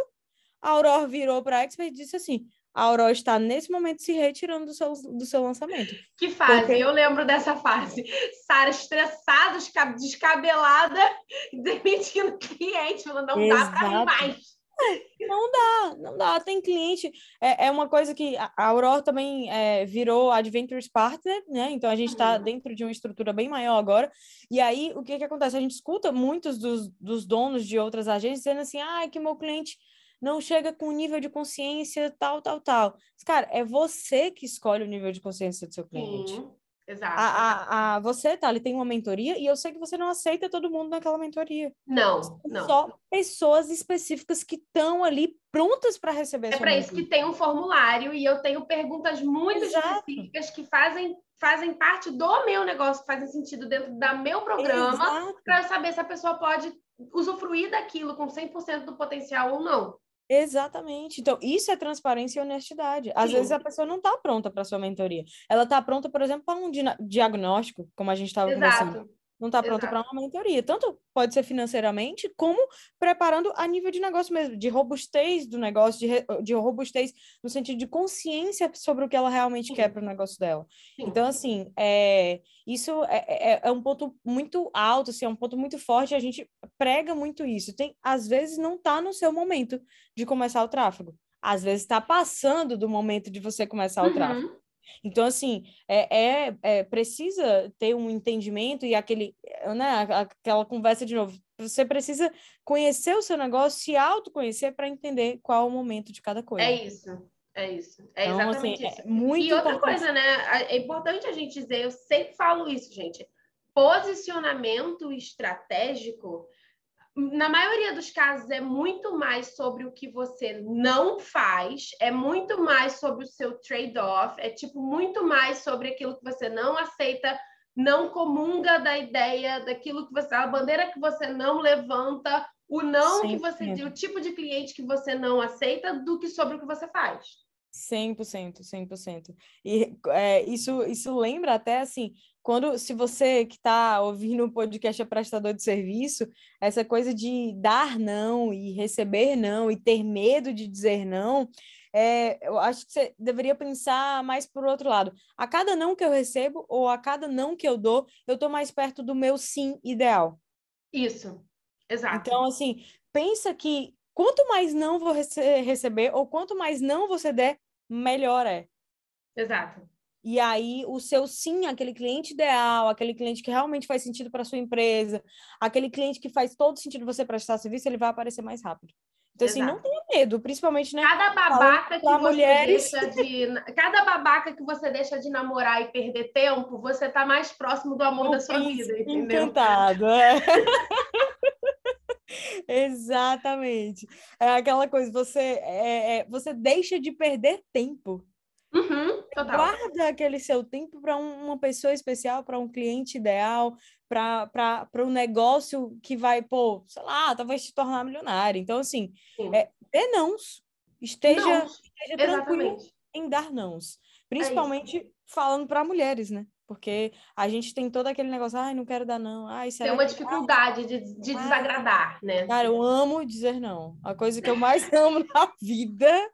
a Aurora virou para a Expert e disse assim: a Aurora está nesse momento se retirando do seu, do seu lançamento. Que fase? Porque... Eu lembro dessa fase. Sara estressada, descabelada, demitindo cliente, falando, não Exato. dá para mais. Não dá, não dá. Tem cliente. É, é uma coisa que a Aurora também é, virou Adventures Partner, né? Então a gente está uhum. dentro de uma estrutura bem maior agora. E aí o que, que acontece? A gente escuta muitos dos, dos donos de outras agências dizendo assim: ah, que meu cliente não chega com nível de consciência tal, tal, tal. Mas, cara, é você que escolhe o nível de consciência do seu cliente. Sim, exato. A, a, a, você, tá, ele tem uma mentoria e eu sei que você não aceita todo mundo naquela mentoria. Não, não. Só pessoas específicas que estão ali prontas para receber É para isso que tem um formulário e eu tenho perguntas muito exato. específicas que fazem fazem parte do meu negócio, fazem sentido dentro do meu programa, para saber se a pessoa pode usufruir daquilo com 100% do potencial ou não. Exatamente. Então, isso é transparência e honestidade. Às Sim. vezes a pessoa não está pronta para sua mentoria. Ela está pronta, por exemplo, para um diagnóstico, como a gente estava conversando não está pronto para uma mentoria. Tanto pode ser financeiramente, como preparando a nível de negócio mesmo, de robustez do negócio, de, de robustez no sentido de consciência sobre o que ela realmente Sim. quer para o negócio dela. Sim. Então, assim, é, isso é, é, é, um ponto muito alto, assim, é um ponto muito forte, a gente prega muito isso. Tem, às vezes não está no seu momento de começar o tráfego. Às vezes está passando do momento de você começar o uhum. tráfego. Então, assim, é, é, é, precisa ter um entendimento e aquele, né, aquela conversa de novo. Você precisa conhecer o seu negócio, se autoconhecer para entender qual é o momento de cada coisa. É isso. É isso. É então, assim, exatamente assim, isso. É muito e outra importante. coisa, né? É importante a gente dizer, eu sempre falo isso, gente. Posicionamento estratégico na maioria dos casos é muito mais sobre o que você não faz, é muito mais sobre o seu trade-off, é tipo muito mais sobre aquilo que você não aceita, não comunga da ideia, daquilo que você, a bandeira que você não levanta, o não que você, o tipo de cliente que você não aceita, do que sobre o que você faz. 100%, 100%. E é, isso, isso lembra até assim, quando se você que está ouvindo um podcast é prestador de serviço, essa coisa de dar não e receber não e ter medo de dizer não, é, eu acho que você deveria pensar mais por outro lado. A cada não que eu recebo ou a cada não que eu dou, eu estou mais perto do meu sim ideal. Isso, exato. Então, assim, pensa que quanto mais não você receber ou quanto mais não você der, melhor é. Exato. E aí, o seu sim, aquele cliente ideal, aquele cliente que realmente faz sentido para sua empresa, aquele cliente que faz todo sentido você prestar serviço, ele vai aparecer mais rápido. Então, Exato. assim, não tenha medo, principalmente, né? Cada babaca que você mulheres... deixa de. Cada babaca que você deixa de namorar e perder tempo, você tá mais próximo do amor da sua vida, entendeu? Encantado, é. Exatamente. É aquela coisa, você, é, é, você deixa de perder tempo. Uhum, Guarda aquele seu tempo para uma pessoa especial, para um cliente ideal, para um negócio que vai, pô, sei lá, talvez te tornar milionário. Então, assim, é, dê nãos. Esteja, não, esteja tranquilo em dar nãos. É Principalmente é falando para mulheres, né? Porque a gente tem todo aquele negócio, ai, não quero dar não. Ai, tem uma dificuldade de, de desagradar, né? Cara, eu amo dizer não. A coisa que eu mais amo na vida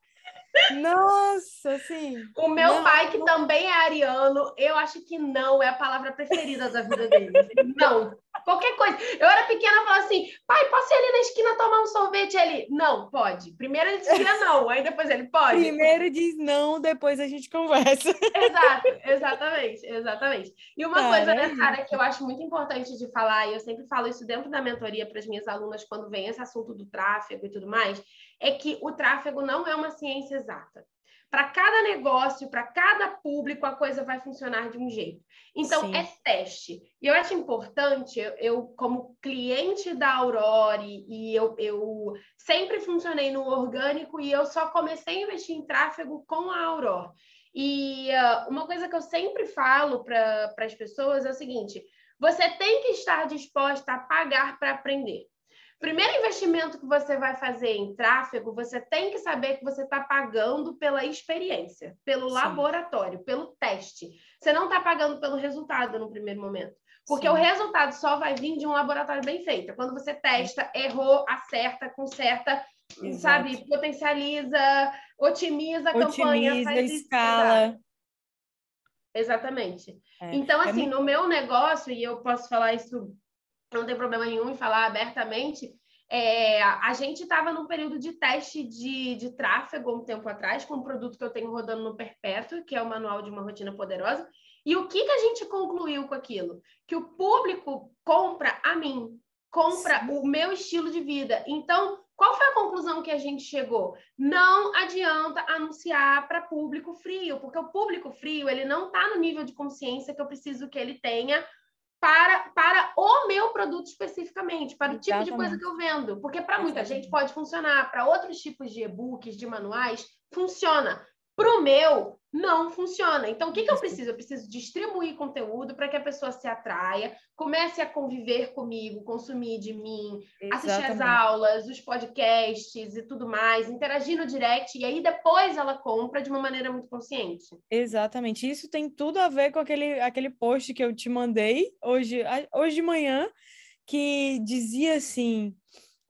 nossa, assim. O meu não, pai, que não... também é ariano, eu acho que não é a palavra preferida da vida dele. Não. Qualquer coisa. Eu era pequena e falava assim: pai, posso ir ali na esquina tomar um sorvete ali? Não, pode. Primeiro ele dizia não, aí depois ele pode. Primeiro diz não, depois a gente conversa. Exato, exatamente, exatamente. E uma coisa, né, Sara, que eu acho muito importante de falar, e eu sempre falo isso dentro da mentoria para as minhas alunas quando vem esse assunto do tráfego e tudo mais, é que o tráfego não é uma ciência exata. Para cada negócio, para cada público, a coisa vai funcionar de um jeito. Então, Sim. é teste. E eu acho importante, eu, como cliente da Aurore, e eu, eu sempre funcionei no orgânico e eu só comecei a investir em tráfego com a Aurore. E uh, uma coisa que eu sempre falo para as pessoas é o seguinte: você tem que estar disposta a pagar para aprender. Primeiro investimento que você vai fazer em tráfego, você tem que saber que você está pagando pela experiência, pelo Sim. laboratório, pelo teste. Você não está pagando pelo resultado no primeiro momento. Porque Sim. o resultado só vai vir de um laboratório bem feito. Quando você testa, errou, acerta, conserta, Exato. sabe, potencializa, otimiza a otimiza, campanha, faz escala. Isso, Exatamente. É. Então, é assim, é muito... no meu negócio, e eu posso falar isso não tem problema nenhum em falar abertamente. É, a gente estava num período de teste de, de tráfego um tempo atrás, com um produto que eu tenho rodando no Perpétuo, que é o Manual de uma Rotina Poderosa. E o que, que a gente concluiu com aquilo? Que o público compra a mim, compra Sim. o meu estilo de vida. Então, qual foi a conclusão que a gente chegou? Não adianta anunciar para público frio, porque o público frio ele não está no nível de consciência que eu preciso que ele tenha para, para o meu produto especificamente, para o tipo de coisa que eu vendo. Porque para muita gente pode funcionar, para outros tipos de e-books, de manuais, funciona. Para o meu, não funciona. Então, o que, que eu preciso? Eu preciso distribuir conteúdo para que a pessoa se atraia, comece a conviver comigo, consumir de mim, Exatamente. assistir as aulas, os podcasts e tudo mais, interagir no direct, e aí depois ela compra de uma maneira muito consciente. Exatamente. Isso tem tudo a ver com aquele, aquele post que eu te mandei hoje, hoje de manhã, que dizia assim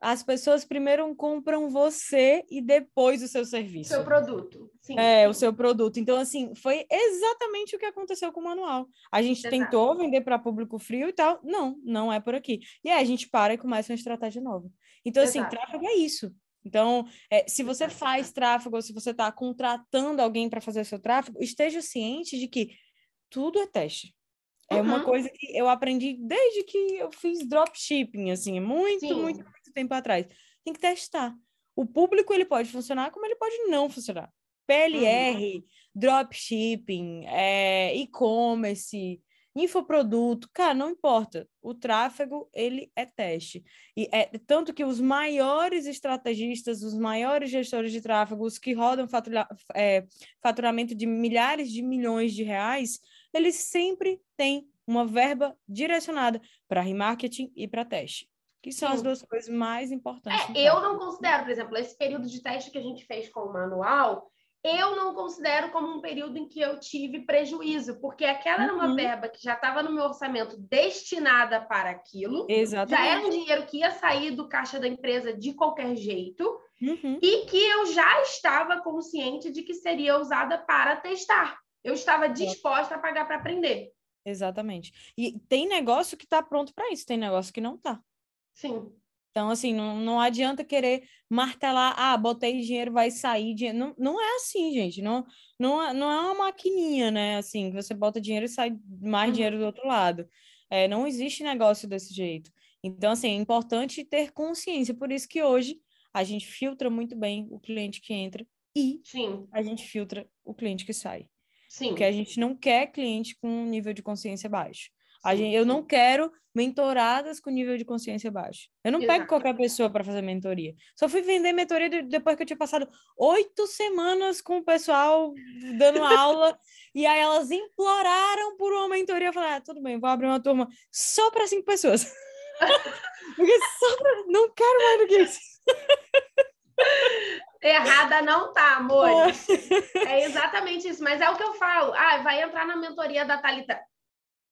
as pessoas primeiro compram você e depois o seu serviço. Seu produto, sim. É, o seu produto. Então, assim, foi exatamente o que aconteceu com o manual. A gente Exato. tentou vender para público frio e tal. Não, não é por aqui. E aí a gente para e começa uma estratégia nova. Então, assim, Exato. assim, tráfego é isso. Então, é, se você faz tráfego, ou se você está contratando alguém para fazer seu tráfego, esteja ciente de que tudo é teste. É uhum. uma coisa que eu aprendi desde que eu fiz dropshipping, assim, muito, Sim. muito, muito tempo atrás. Tem que testar. O público ele pode funcionar como ele pode não funcionar. PLR, uhum. dropshipping, é, e-commerce, infoproduto, cara, não importa. O tráfego, ele é teste. E é tanto que os maiores estrategistas, os maiores gestores de tráfego, os que rodam fatura, é, faturamento de milhares de milhões de reais, eles sempre têm uma verba direcionada para remarketing e para teste, que são Sim. as duas coisas mais importantes. É, eu não considero, por exemplo, esse período de teste que a gente fez com o manual, eu não considero como um período em que eu tive prejuízo, porque aquela uhum. era uma uhum. verba que já estava no meu orçamento destinada para aquilo. Exatamente. Já era um dinheiro que ia sair do caixa da empresa de qualquer jeito. Uhum. E que eu já estava consciente de que seria usada para testar. Eu estava disposta a pagar para aprender. Exatamente. E tem negócio que está pronto para isso, tem negócio que não está. Sim. Então, assim, não, não adianta querer martelar, ah, botei dinheiro, vai sair dinheiro. Não, não é assim, gente. Não, não, é, não é uma maquininha, né? Assim, que você bota dinheiro e sai mais uhum. dinheiro do outro lado. É, não existe negócio desse jeito. Então, assim, é importante ter consciência. Por isso que hoje a gente filtra muito bem o cliente que entra e Sim. a gente filtra o cliente que sai. Sim. Porque a gente não quer cliente com um nível de consciência baixo. A gente, eu não quero mentoradas com nível de consciência baixo. Eu não Exato. pego qualquer pessoa para fazer mentoria. Só fui vender mentoria depois que eu tinha passado oito semanas com o pessoal dando aula. e aí elas imploraram por uma mentoria. Eu falei, ah, tudo bem, vou abrir uma turma só para cinco pessoas. Porque só pra... não quero mais do que isso. Errada não tá, amor. É. é exatamente isso, mas é o que eu falo. Ah, vai entrar na mentoria da Thalita.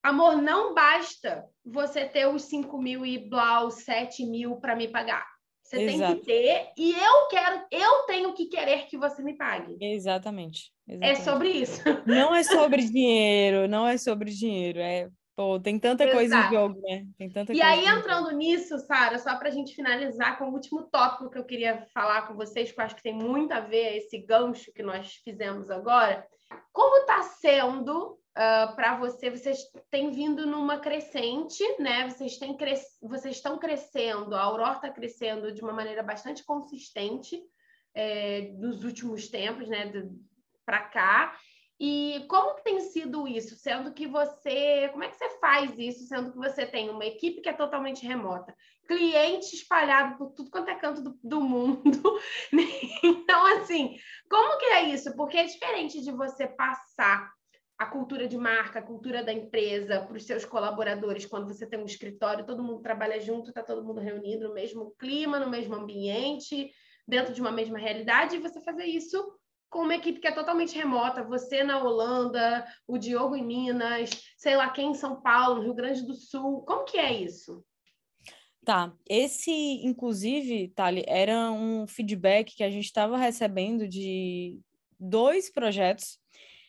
Amor, não basta você ter os 5 mil e blau, 7 mil para me pagar. Você Exato. tem que ter, e eu quero, eu tenho que querer que você me pague. Exatamente. É Exatamente. É sobre isso. Não é sobre dinheiro, não é sobre dinheiro, é Pô, tem tanta Exato. coisa em jogo, né? Tem tanta e aí, entrando nisso, Sara, só para a gente finalizar com o último tópico que eu queria falar com vocês, que eu acho que tem muito a ver esse gancho que nós fizemos agora. Como está sendo uh, para você? Vocês têm vindo numa crescente, né? Vocês, têm cres... Vocês estão crescendo, a Aurora está crescendo de uma maneira bastante consistente é, nos últimos tempos, né? Para cá. E como tem sido isso? Sendo que você, como é que você faz isso, sendo que você tem uma equipe que é totalmente remota, cliente espalhado por tudo quanto é canto do, do mundo. então, assim, como que é isso? Porque é diferente de você passar a cultura de marca, a cultura da empresa para os seus colaboradores, quando você tem um escritório, todo mundo trabalha junto, está todo mundo reunido no mesmo clima, no mesmo ambiente, dentro de uma mesma realidade, e você fazer isso com uma equipe que é totalmente remota, você na Holanda, o Diogo em Minas, sei lá quem em São Paulo, Rio Grande do Sul. Como que é isso? Tá, esse, inclusive, Thali, era um feedback que a gente estava recebendo de dois projetos.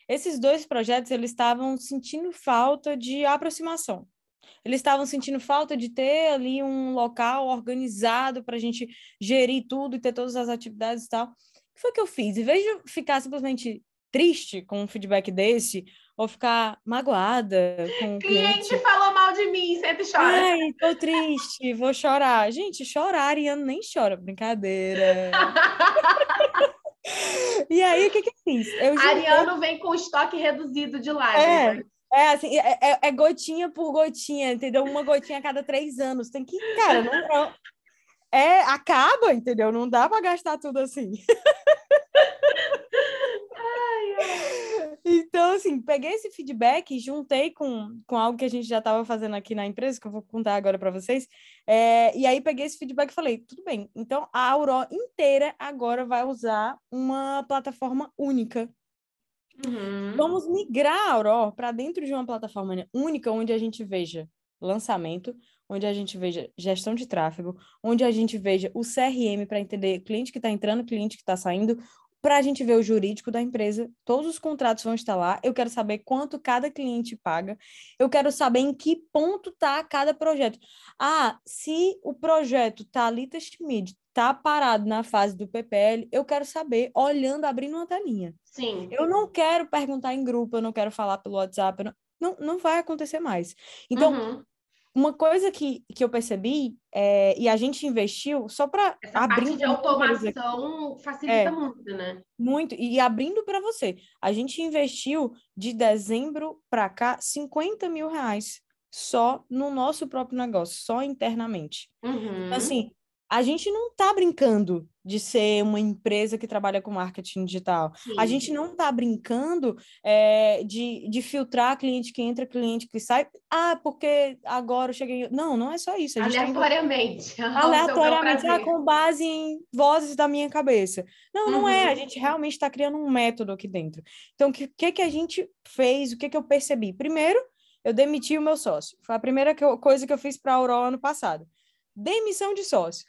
Esses dois projetos, eles estavam sentindo falta de aproximação. Eles estavam sentindo falta de ter ali um local organizado para a gente gerir tudo e ter todas as atividades e tal que foi que eu fiz? Em vez de ficar simplesmente triste com um feedback desse, ou ficar magoada com o cliente. cliente falou mal de mim, sempre chora. Ai, tô triste, vou chorar. Gente, chorar, Ariano nem chora, brincadeira. e aí, o que que eu fiz? Eu Ariano vem com estoque reduzido de lágrimas. É. É assim, é, é, é, gotinha por gotinha, entendeu? Uma gotinha a cada três anos. Tem que, cara, não, é, acaba, entendeu? Não dá para gastar tudo assim. ai, ai. Então, assim, peguei esse feedback, juntei com, com algo que a gente já estava fazendo aqui na empresa, que eu vou contar agora para vocês. É, e aí peguei esse feedback e falei, tudo bem, então a Auró inteira agora vai usar uma plataforma única. Uhum. Vamos migrar a Auró para dentro de uma plataforma única, onde a gente veja lançamento, onde a gente veja gestão de tráfego, onde a gente veja o CRM para entender cliente que está entrando, cliente que está saindo, para a gente ver o jurídico da empresa, todos os contratos vão estar lá. Eu quero saber quanto cada cliente paga. Eu quero saber em que ponto está cada projeto. Ah, se o projeto está ali, Mid, está parado na fase do PPL, eu quero saber, olhando, abrindo uma telinha. Sim. Eu não quero perguntar em grupo, eu não quero falar pelo WhatsApp, não, não, não vai acontecer mais. Então, uhum uma coisa que, que eu percebi, é, e a gente investiu só para abrir. Parte de automação facilita é, muito, né? Muito. E abrindo para você, a gente investiu de dezembro para cá 50 mil reais só no nosso próprio negócio, só internamente. Uhum. Assim, a gente não está brincando de ser uma empresa que trabalha com marketing digital. Sim. A gente não está brincando é, de, de filtrar cliente que entra, cliente que sai. Ah, porque agora eu cheguei. Não, não é só isso. Aleatoriamente. Tá Aleatoriamente, ah, com base em vozes da minha cabeça. Não, não uhum. é. A uhum. gente realmente está criando um método aqui dentro. Então, o que, que, que a gente fez? O que, que eu percebi? Primeiro, eu demiti o meu sócio. Foi a primeira que eu, coisa que eu fiz para a Aurora ano passado. Demissão de sócio.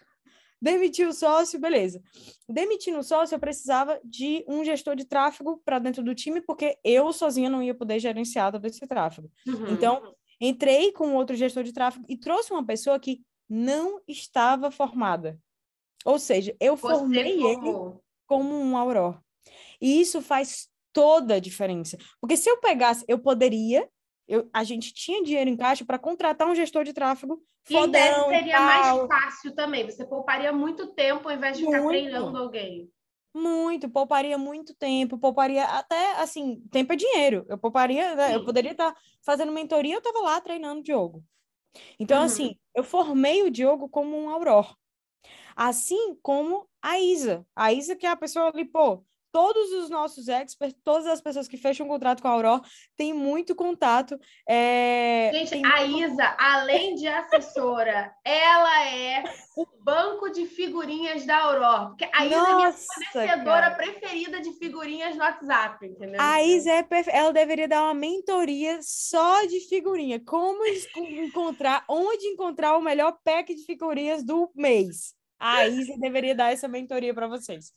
Demitir o sócio, beleza. Demitindo o sócio, eu precisava de um gestor de tráfego para dentro do time, porque eu sozinha não ia poder gerenciar todo esse tráfego. Uhum. Então, entrei com outro gestor de tráfego e trouxe uma pessoa que não estava formada. Ou seja, eu Você formei ele como um auror. E isso faz toda a diferença. Porque se eu pegasse, eu poderia eu, a gente tinha dinheiro em caixa para contratar um gestor de tráfego fodão e seria mais fácil também. Você pouparia muito tempo ao invés de muito. ficar treinando alguém. Muito, pouparia muito tempo, pouparia até, assim, tempo é dinheiro. Eu pouparia, né? eu poderia estar tá fazendo mentoria, eu estava lá treinando o Diogo. Então, uhum. assim, eu formei o Diogo como um auror. Assim como a Isa. A Isa que é a pessoa ali, pô, todos os nossos experts, todas as pessoas que fecham um contrato com a Aurora, têm muito contato. É... Gente, a Isa, além de assessora, ela é o banco de figurinhas da Aurora. Porque a Isa é minha fornecedora preferida de figurinhas no WhatsApp, entendeu? A Isa é perfe... ela deveria dar uma mentoria só de figurinha. Como encontrar, onde encontrar o melhor pack de figurinhas do mês. A Isa deveria dar essa mentoria para vocês.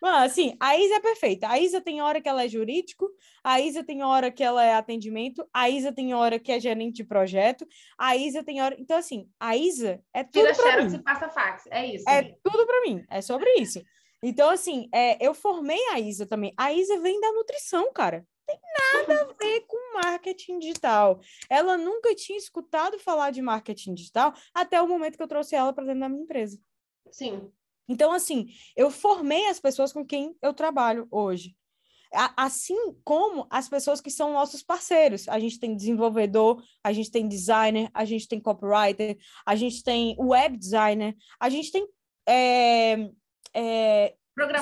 Mano, assim, a Isa é perfeita. A Isa tem hora que ela é jurídico, a Isa tem hora que ela é atendimento, a Isa tem hora que é gerente de projeto, a Isa tem hora. Então, assim, a Isa é tudo. Tira xerox e passa fax. É isso. É né? tudo para mim. É sobre isso. Então, assim, é, eu formei a Isa também. A Isa vem da nutrição, cara. Tem nada a ver com marketing digital. Ela nunca tinha escutado falar de marketing digital até o momento que eu trouxe ela para dentro da minha empresa. Sim. Então, assim, eu formei as pessoas com quem eu trabalho hoje. Assim como as pessoas que são nossos parceiros. A gente tem desenvolvedor, a gente tem designer, a gente tem copywriter, a gente tem web designer, a gente tem é, é,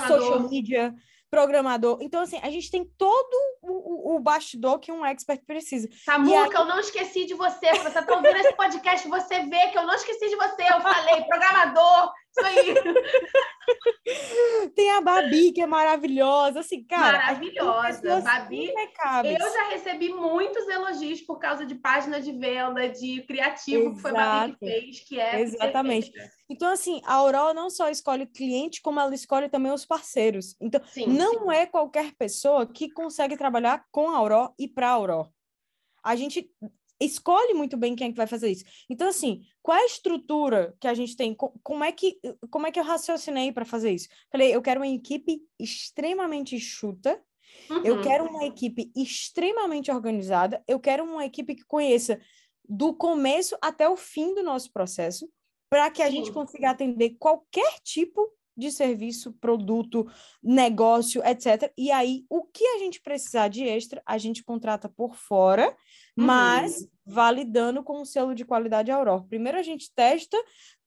social media, programador. Então, assim, a gente tem todo o, o bastidor que um expert precisa. Samuca, aí... eu não esqueci de você. Se você está ouvindo esse podcast, você vê que eu não esqueci de você. Eu falei, programador, aí. Tem a Babi, que é maravilhosa. Assim, cara. Maravilhosa. Babi, eu já recebi muitos elogios por causa de página de venda, de criativo, Exato. que foi Babi que fez, que é. Exatamente. Perfeita. Então, assim, a Aurora não só escolhe o cliente, como ela escolhe também os parceiros. Então, sim, não sim. é qualquer pessoa que consegue trabalhar com a Aurora e para a Aurora. A gente escolhe muito bem quem é que vai fazer isso. Então, assim, qual é a estrutura que a gente tem? Como é que, como é que eu raciocinei para fazer isso? Falei, eu quero uma equipe extremamente enxuta, uhum. eu quero uma equipe extremamente organizada, eu quero uma equipe que conheça do começo até o fim do nosso processo, para que a gente consiga atender qualquer tipo de serviço, produto, negócio, etc. E aí, o que a gente precisar de extra, a gente contrata por fora, uhum. mas validando com o selo de qualidade Aurora. Primeiro a gente testa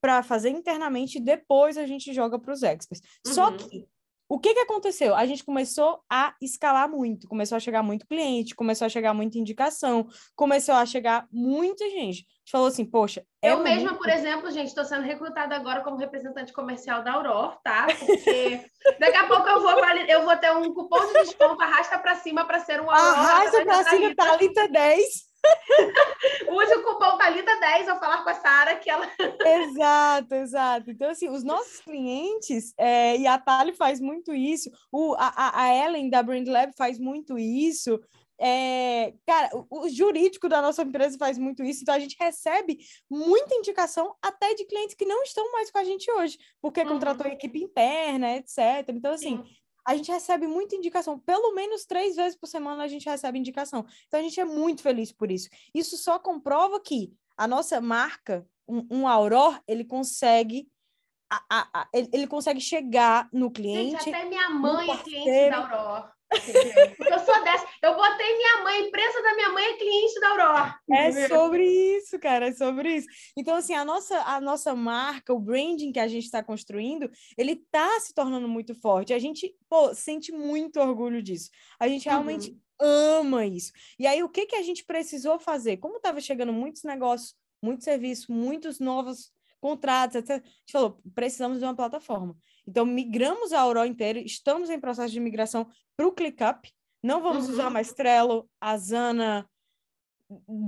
para fazer internamente, depois a gente joga para os experts. Uhum. Só que o que, que aconteceu? A gente começou a escalar muito, começou a chegar muito cliente, começou a chegar muita indicação, começou a chegar muita gente. A gente falou assim, poxa. É eu mesma, por exemplo, gente, estou sendo recrutada agora como representante comercial da Aurora, tá? Porque daqui a pouco eu vou, eu vou ter um cupom de desconto, arrasta para cima para ser um Aurora. Arrasta para cima, Thalita 10. Use o cupom Thalita10 ao falar com a Sara que ela. exato, exato. Então, assim, os nossos clientes, é, e a Thali faz muito isso, o, a, a Ellen da Brand Lab faz muito isso. É, cara, o, o, jurídico da nossa empresa faz muito isso, então a gente recebe muita indicação até de clientes que não estão mais com a gente hoje, porque uhum. contratou equipe interna, etc. Então, assim, Sim a gente recebe muita indicação. Pelo menos três vezes por semana a gente recebe indicação. Então a gente é muito feliz por isso. Isso só comprova que a nossa marca, um, um Auror, ele consegue. A, a, a, ele, ele, consegue chegar no cliente. Gente, até minha mãe é cliente da Aurora. Porque eu sou dessa. Eu botei minha mãe, empresa da minha mãe é cliente da Aurora. É sobre isso, cara, é sobre isso. Então, assim, a nossa, a nossa marca, o branding que a gente está construindo, ele está se tornando muito forte. A gente, pô, sente muito orgulho disso. A gente realmente uhum. ama isso. E aí, o que, que a gente precisou fazer? Como estava chegando muitos negócios, muitos serviços, muitos novos contratos, etc. A gente falou, precisamos de uma plataforma. Então, migramos a Aurora inteira, estamos em processo de migração para o ClickUp. Não vamos uhum. usar mais Trello, Asana,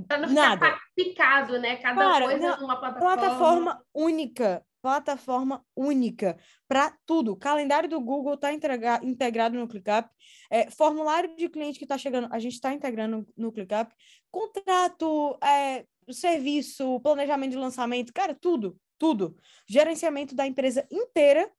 Para não nada. ficar picado, né? Cada coisa não, numa plataforma. Plataforma única, plataforma única para tudo. Calendário do Google está integrado no ClickUp. É, formulário de cliente que está chegando, a gente está integrando no ClickUp. Contrato, é, serviço, planejamento de lançamento, cara, tudo, tudo. Gerenciamento da empresa inteira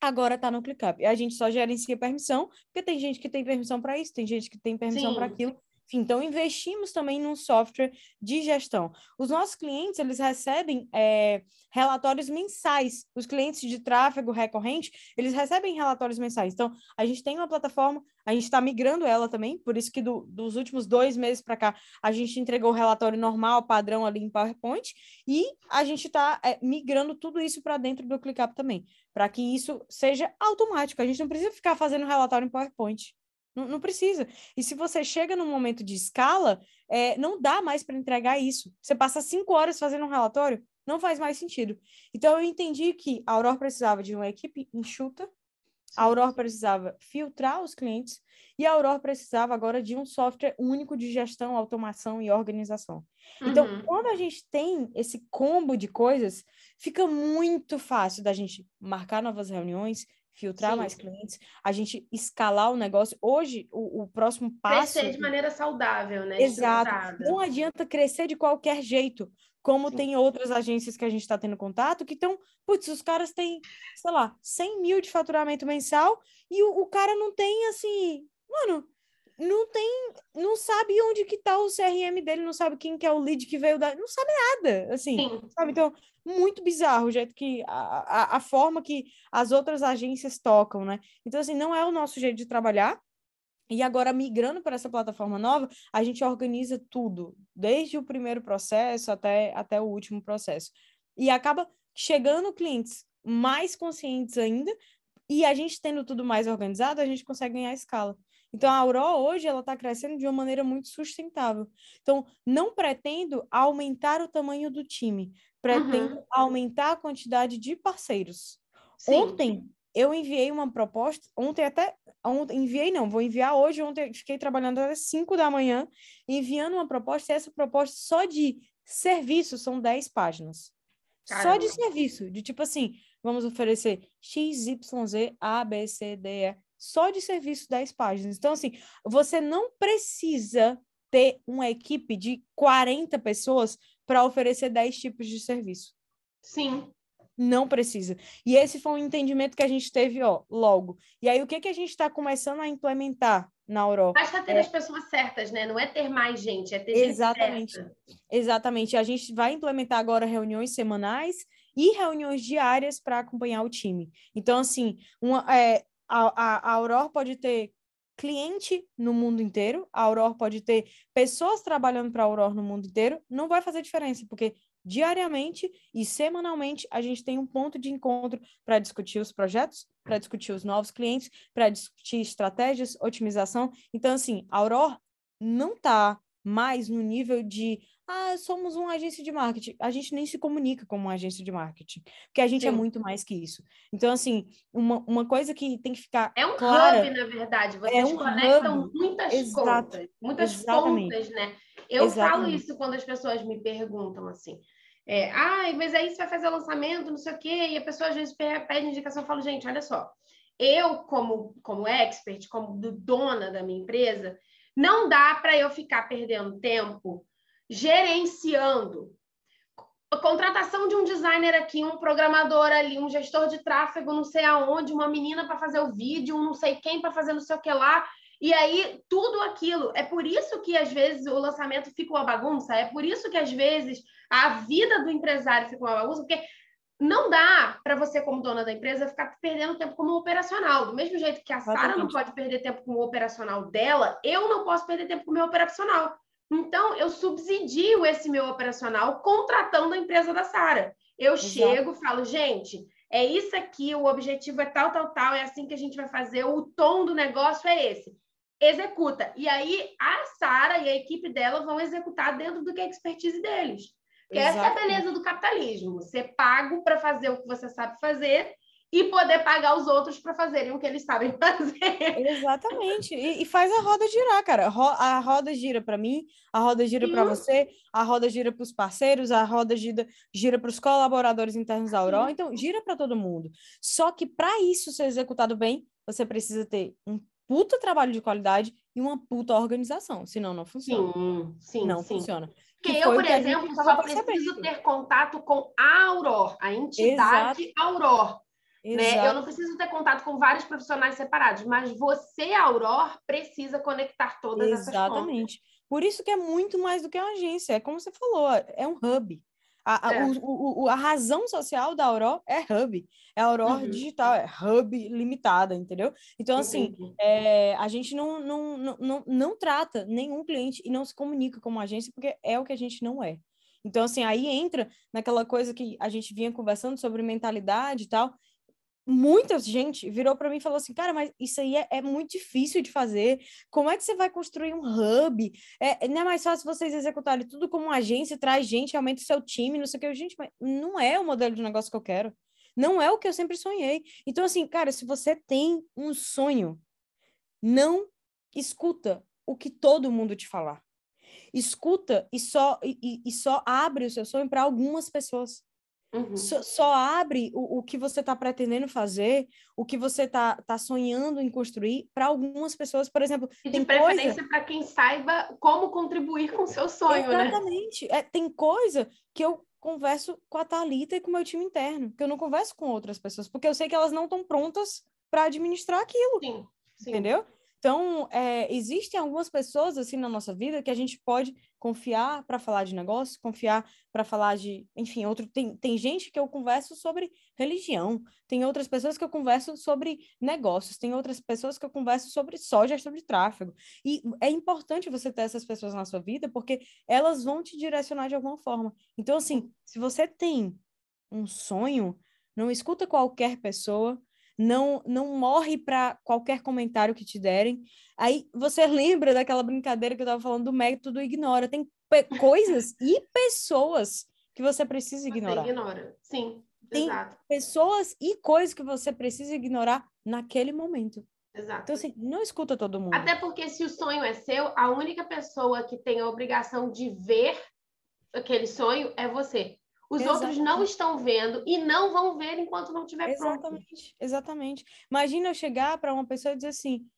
agora está no ClickUp. A gente só gerencia permissão, porque tem gente que tem permissão para isso, tem gente que tem permissão para aquilo. Então, investimos também num software de gestão. Os nossos clientes, eles recebem é, relatórios mensais. Os clientes de tráfego recorrente, eles recebem relatórios mensais. Então, a gente tem uma plataforma, a gente está migrando ela também, por isso que do, dos últimos dois meses para cá, a gente entregou o relatório normal, padrão ali em PowerPoint, e a gente está é, migrando tudo isso para dentro do ClickUp também, para que isso seja automático. A gente não precisa ficar fazendo relatório em PowerPoint. Não, não, precisa. E se você chega num momento de escala, é, não dá mais para entregar isso. Você passa cinco horas fazendo um relatório, não faz mais sentido. Então eu entendi que a Aurora precisava de uma equipe enxuta, a Aurora precisava filtrar os clientes e a Aurora precisava agora de um software único de gestão, automação e organização. Então, uhum. quando a gente tem esse combo de coisas, fica muito fácil da gente marcar novas reuniões, filtrar Sim. mais clientes, a gente escalar o negócio. Hoje, o, o próximo passo. Crescer de maneira saudável, né? Exato. Não adianta crescer de qualquer jeito. Como Sim. tem outras agências que a gente está tendo contato, que estão, putz, os caras têm, sei lá, 100 mil de faturamento mensal e o, o cara não tem, assim, mano, não tem, não sabe onde que tá o CRM dele, não sabe quem que é o lead que veio da, não sabe nada, assim, Sim. sabe? Então, muito bizarro o jeito que, a, a, a, forma que as outras agências tocam, né? Então, assim, não é o nosso jeito de trabalhar, e agora, migrando para essa plataforma nova, a gente organiza tudo, desde o primeiro processo até, até o último processo. E acaba chegando clientes mais conscientes ainda, e a gente tendo tudo mais organizado, a gente consegue ganhar escala. Então, a Aurora hoje ela está crescendo de uma maneira muito sustentável. Então, não pretendo aumentar o tamanho do time, pretendo uhum. aumentar a quantidade de parceiros. Sim. Ontem eu enviei uma proposta, ontem até, ontem, enviei não, vou enviar hoje, ontem fiquei trabalhando até 5 da manhã, enviando uma proposta, e essa proposta só de serviço são 10 páginas. Caramba. Só de serviço, de tipo assim, vamos oferecer X, Y, Z, A, B, C, D, E, só de serviço 10 páginas. Então, assim, você não precisa ter uma equipe de 40 pessoas para oferecer 10 tipos de serviço. Sim. Não precisa. E esse foi um entendimento que a gente teve, ó, logo. E aí, o que, que a gente está começando a implementar na Europa? Basta ter é... as pessoas certas, né? Não é ter mais gente, é ter Exatamente. gente certa. Exatamente. A gente vai implementar agora reuniões semanais e reuniões diárias para acompanhar o time. Então, assim, uma, é, a, a, a Aurora pode ter cliente no mundo inteiro, a Aurora pode ter pessoas trabalhando para a Aurora no mundo inteiro, não vai fazer diferença, porque diariamente e semanalmente a gente tem um ponto de encontro para discutir os projetos, para discutir os novos clientes, para discutir estratégias, otimização. Então, assim, a Aurora não está mais no nível de ah, somos uma agência de marketing. A gente nem se comunica como uma agência de marketing, porque a gente é Sim. é muito mais que isso. Então, assim, uma, uma coisa que tem que ficar. É um clara, hub, na verdade. Vocês é um conectam hub. muitas Exato. contas, muitas Exatamente. pontas, né? Eu Exatamente. falo isso quando as pessoas me perguntam assim. É, ah, mas aí você vai fazer lançamento, não sei o quê, e a pessoa às vezes pede indicação, eu falo, gente, olha só, eu, como, como expert, como dona da minha empresa, não dá para eu ficar perdendo tempo gerenciando. A contratação de um designer aqui, um programador ali, um gestor de tráfego, não sei aonde, uma menina para fazer o vídeo, um não sei quem para fazer não sei o que lá. E aí, tudo aquilo. É por isso que, às vezes, o lançamento fica uma bagunça, é por isso que, às vezes, a vida do empresário fica uma bagunça, porque não dá para você, como dona da empresa, ficar perdendo tempo como operacional. Do mesmo jeito que a Sara não pode perder tempo com o operacional dela, eu não posso perder tempo com o meu operacional. Então, eu subsidio esse meu operacional contratando a empresa da Sara. Eu Exato. chego, falo, gente, é isso aqui, o objetivo é tal, tal, tal, é assim que a gente vai fazer, o tom do negócio é esse. Executa. E aí, a Sara e a equipe dela vão executar dentro do que é a expertise deles. Que essa é a beleza do capitalismo. Ser pago para fazer o que você sabe fazer e poder pagar os outros para fazerem o que eles sabem fazer. Exatamente. E, e faz a roda girar, cara. A roda gira para mim, a roda gira para você, a roda gira para os parceiros, a roda gira, gira para os colaboradores internos da Aurora. Então, gira para todo mundo. Só que para isso ser executado bem, você precisa ter um puta trabalho de qualidade e uma puta organização, senão não funciona. Sim, sim, não sim. funciona. Porque eu, por exemplo, só preciso ter contato com a Aurora, a entidade Exato. Né? Eu não preciso ter contato com vários profissionais separados, mas você, Aurora, precisa conectar todas Exatamente. essas Exatamente. Por isso que é muito mais do que uma agência, é como você falou, é um hub. A, a, é. o, o, a razão social da Aurora é hub, é Aurora uhum. digital, é hub limitada, entendeu? Então, assim, é, a gente não, não, não, não, não trata nenhum cliente e não se comunica como agência, porque é o que a gente não é. Então, assim, aí entra naquela coisa que a gente vinha conversando sobre mentalidade e tal, muita gente virou para mim e falou assim, cara, mas isso aí é, é, muito difícil de fazer. Como é que você vai construir um hub? É, não é mais fácil vocês executarem tudo como uma agência, traz gente, aumenta o seu time, não sei o que. Gente, mas não é o modelo de negócio que eu quero. Não é o que eu sempre sonhei. Então, assim, cara, se você tem um sonho, não escuta o que todo mundo te falar. Escuta e só, e, e só abre o seu sonho para algumas pessoas. Uhum. Só, só, abre o, o que você está pretendendo fazer, o que você está tá sonhando em construir para algumas pessoas, por exemplo. E de preferência coisa... para quem saiba como contribuir com o seu sonho, Exatamente. né? Exatamente. É, tem coisa que eu converso com a Thalita e com o meu time interno, que eu não converso com outras pessoas, porque eu sei que elas não estão prontas para administrar aquilo. Sim, sim. Entendeu? Então, é, existem algumas pessoas assim na nossa vida que a gente pode confiar para falar de negócio, confiar para falar de, enfim, outro tem, tem gente que eu converso sobre religião, tem outras pessoas que eu converso sobre negócios, tem outras pessoas que eu converso sobre só gestão de tráfego. E é importante você ter essas pessoas na sua vida porque elas vão te direcionar de alguma forma. Então, assim, se você tem um sonho, não escuta qualquer pessoa, não não morre para qualquer comentário que te derem. Aí você lembra daquela brincadeira que eu estava falando do método ignora. Tem coisas e pessoas que você precisa ignorar. Você ignora, sim. Tem exato. pessoas e coisas que você precisa ignorar naquele momento. Exato. Então, assim, não escuta todo mundo. Até porque se o sonho é seu, a única pessoa que tem a obrigação de ver aquele sonho é você. Os exatamente. outros não estão vendo e não vão ver enquanto não estiver pronto. Exatamente, exatamente. Imagina eu chegar para uma pessoa e dizer assim: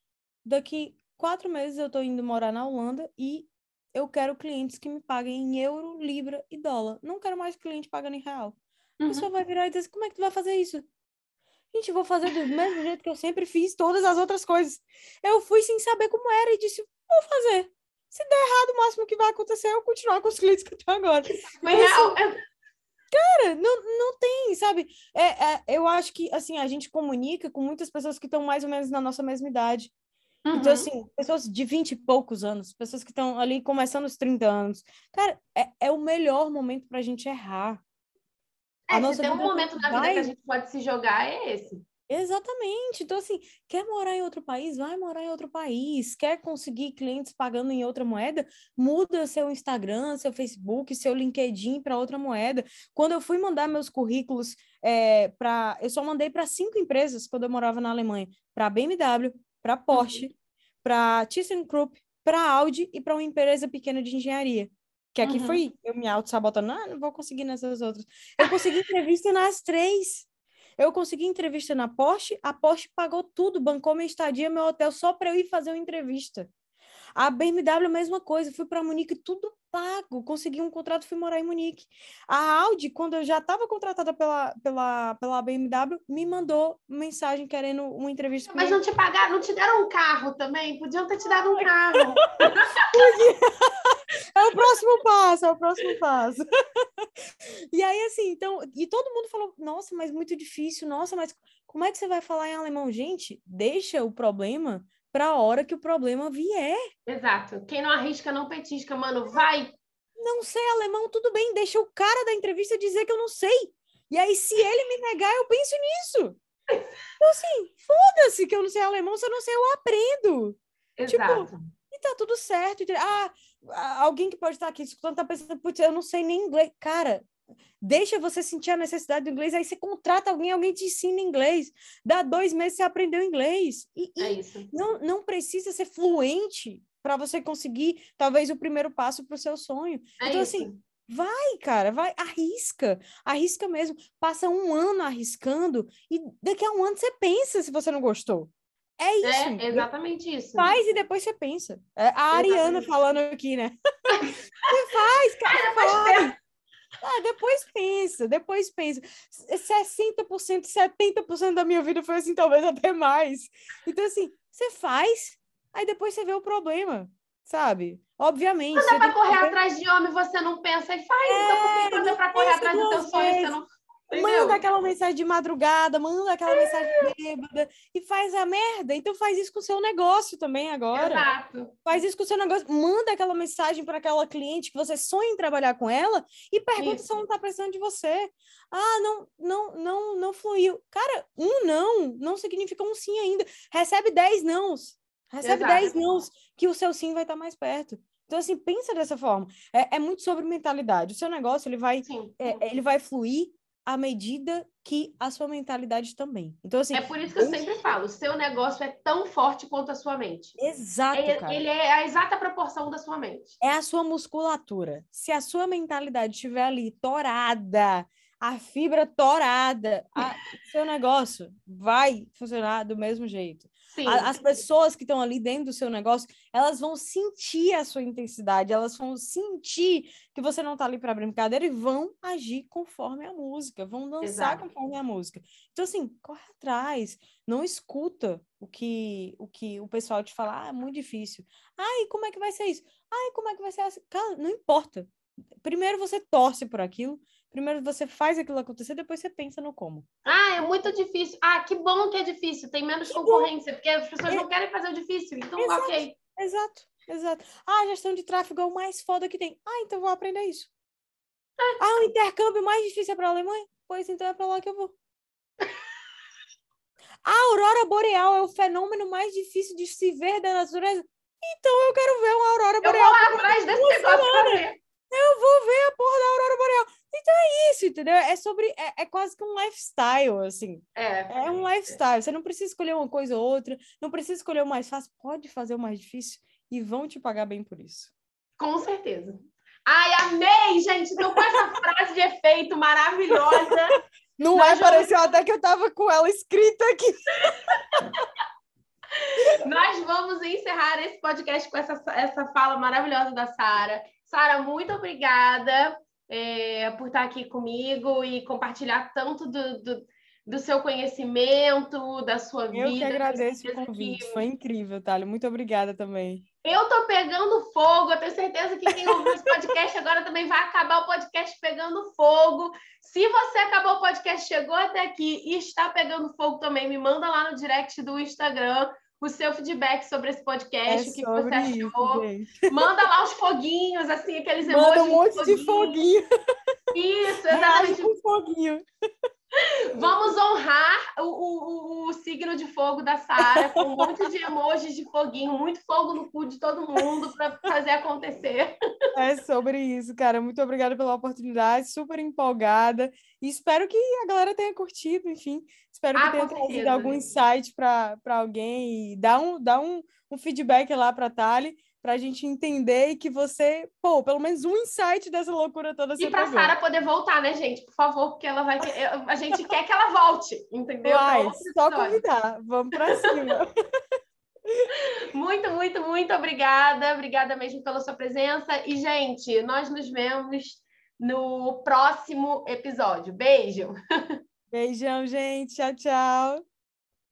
daqui quatro meses eu estou indo morar na Holanda e eu quero clientes que me paguem em euro, libra e dólar. Não quero mais cliente pagando em real. Uhum. A pessoa vai virar e dizer assim, como é que tu vai fazer isso? Gente, vou fazer do mesmo jeito que eu sempre fiz todas as outras coisas. Eu fui sem saber como era e disse, vou fazer. Se der errado, o máximo que vai acontecer é eu continuar com os clientes que eu tenho agora. Mas, real, é Cara, não, não tem, sabe? É, é, eu acho que, assim, a gente comunica com muitas pessoas que estão mais ou menos na nossa mesma idade. Então, uhum. Então, assim, pessoas de 20 e poucos anos, pessoas que estão ali começando os 30 anos. Cara, é, é o melhor momento para a gente errar. É, a se tem um momento na vida que a gente pode se jogar, é esse. Exatamente. Então, assim, quer morar em outro país? Vai morar em outro país. Quer conseguir clientes pagando em outra moeda? Muda seu Instagram, seu Facebook, seu LinkedIn para outra moeda. Quando eu fui mandar meus currículos é, para. Eu só mandei para cinco empresas quando eu morava na Alemanha: para BMW, para Porsche, uhum. para ThyssenKrupp, para Audi e para uma empresa pequena de engenharia. Que aqui uhum. foi eu me auto-sabotando. Ah, não vou conseguir nessas outras. Eu consegui entrevista nas três. Eu consegui entrevista na Porsche, a Porsche pagou tudo, bancou minha estadia, meu hotel, só para eu ir fazer uma entrevista. A BMW, a mesma coisa, fui para Munique, tudo pago, consegui um contrato, fui morar em Munique. A Audi, quando eu já estava contratada pela, pela, pela BMW, me mandou mensagem querendo uma entrevista Mas não te pagaram, não te deram um carro também? Podiam ter te dado um carro. é o próximo passo, é o próximo passo. e aí, assim, então, e todo mundo falou, nossa, mas muito difícil, nossa, mas como é que você vai falar em alemão? Gente, deixa o problema para a hora que o problema vier. Exato. Quem não arrisca, não petisca, mano. Vai! Não sei alemão, tudo bem, deixa o cara da entrevista dizer que eu não sei. E aí, se ele me negar, eu penso nisso. Então, assim, foda-se que eu não sei alemão, se eu não sei, eu aprendo. Exato. Tipo, tá tudo certo. Ah, alguém que pode estar aqui escutando tá pensando, putz, eu não sei nem inglês. Cara, Deixa você sentir a necessidade do inglês, aí você contrata alguém, alguém te ensina inglês. Dá dois meses você aprendeu inglês. E, é. Não, não precisa ser fluente para você conseguir, talvez, o primeiro passo para o seu sonho. É então, assim, isso. assim, vai, cara, vai, arrisca. Arrisca mesmo. Passa um ano arriscando e daqui a um ano você pensa se você não gostou. É isso. É exatamente isso. Faz e depois você pensa. É a Ariana falando aqui, né? você faz, cara. faz. Ah, depois pensa, depois pensa. 60%, 70% da minha vida foi assim, talvez até mais. Então, assim, você faz, aí depois você vê o problema, sabe? Obviamente. Quando é pra correr atrás de homem, você não pensa e faz. É, então, por que quando é pra correr atrás do teu sonho, você não. Manda aquela mensagem de madrugada, manda aquela mensagem bêbada e faz a merda. Então faz isso com o seu negócio também agora. Exato. Faz isso com o seu negócio. Manda aquela mensagem para aquela cliente que você sonha em trabalhar com ela e pergunta isso. se ela não está precisando de você. Ah, não, não, não, não fluiu. Cara, um não não significa um sim ainda. Recebe dez nãos. Recebe Exato. dez nãos que o seu sim vai estar tá mais perto. Então, assim, pensa dessa forma. É, é muito sobre mentalidade. O seu negócio, ele vai, é, ele vai fluir à medida que a sua mentalidade também. Então, assim... É por isso que eu sempre falo, o seu negócio é tão forte quanto a sua mente. Exato, é, cara. Ele é a exata proporção da sua mente. É a sua musculatura. Se a sua mentalidade estiver ali torada, a fibra torada, a, seu negócio vai funcionar do mesmo jeito. A, as pessoas que estão ali dentro do seu negócio, elas vão sentir a sua intensidade, elas vão sentir que você não está ali para brincadeira e vão agir conforme a música, vão dançar Exato. conforme a música. Então, assim, corre atrás, não escuta o que o, que o pessoal te fala, ah, é muito difícil. Ai, como é que vai ser isso? Ai, como é que vai ser assim? Cara, não importa. Primeiro você torce por aquilo, Primeiro você faz aquilo acontecer, depois você pensa no como. Ah, é muito difícil. Ah, que bom que é difícil. Tem menos concorrência, porque as pessoas é... não querem fazer o difícil. Então, exato, ok. Exato, exato. Ah, a gestão de tráfego é o mais foda que tem. Ah, então vou aprender isso. É. Ah, o intercâmbio mais difícil é para a Alemanha? Pois então é para lá que eu vou. A aurora boreal é o fenômeno mais difícil de se ver da natureza. Então eu quero ver uma aurora boreal. Eu vou lá atrás desse negócio Eu vou ver a porra da aurora boreal. Então é isso, entendeu? É sobre. É, é quase que um lifestyle, assim. É. É um lifestyle. Você não precisa escolher uma coisa ou outra, não precisa escolher o mais fácil, pode fazer o mais difícil e vão te pagar bem por isso. Com certeza. Ai, amei, gente! Então, com essa frase de efeito maravilhosa. Não é, pareceu até que eu tava com ela escrita aqui. Nós vamos encerrar esse podcast com essa, essa fala maravilhosa da Sara. Sara, muito obrigada é, por estar aqui comigo e compartilhar tanto do, do, do seu conhecimento, da sua vida. Eu que agradeço o convite, que... foi incrível, Thalia. Muito obrigada também. Eu tô pegando fogo, eu tenho certeza que quem ouviu esse podcast agora também vai acabar o podcast pegando fogo. Se você acabou o podcast, chegou até aqui e está pegando fogo também, me manda lá no direct do Instagram o seu feedback sobre esse podcast, é o que você achou. Isso, Manda lá os foguinhos, assim, aqueles emojis. Manda um monte de foguinho. Isso, exatamente. Com foguinho. Vamos honrar o, o, o, signo de fogo da Sara com um monte de emojis de foguinho, muito fogo no cu de todo mundo para fazer acontecer. É sobre isso, cara. Muito obrigada pela oportunidade, super empolgada. E espero que a galera tenha curtido, enfim. Espero que ah, tenha trazido algum insight para alguém e dá um, dá um, um feedback lá para a Thali para a gente entender e que você, pô, pelo menos um insight dessa loucura toda. E para Sara poder voltar, né, gente? Por favor, porque ela vai. A gente quer que ela volte, entendeu? Vai, só convidar. Vamos para cima. muito, muito, muito obrigada. Obrigada mesmo pela sua presença. E, gente, nós nos vemos no próximo episódio. Beijo. Beijão, gente. Tchau, tchau.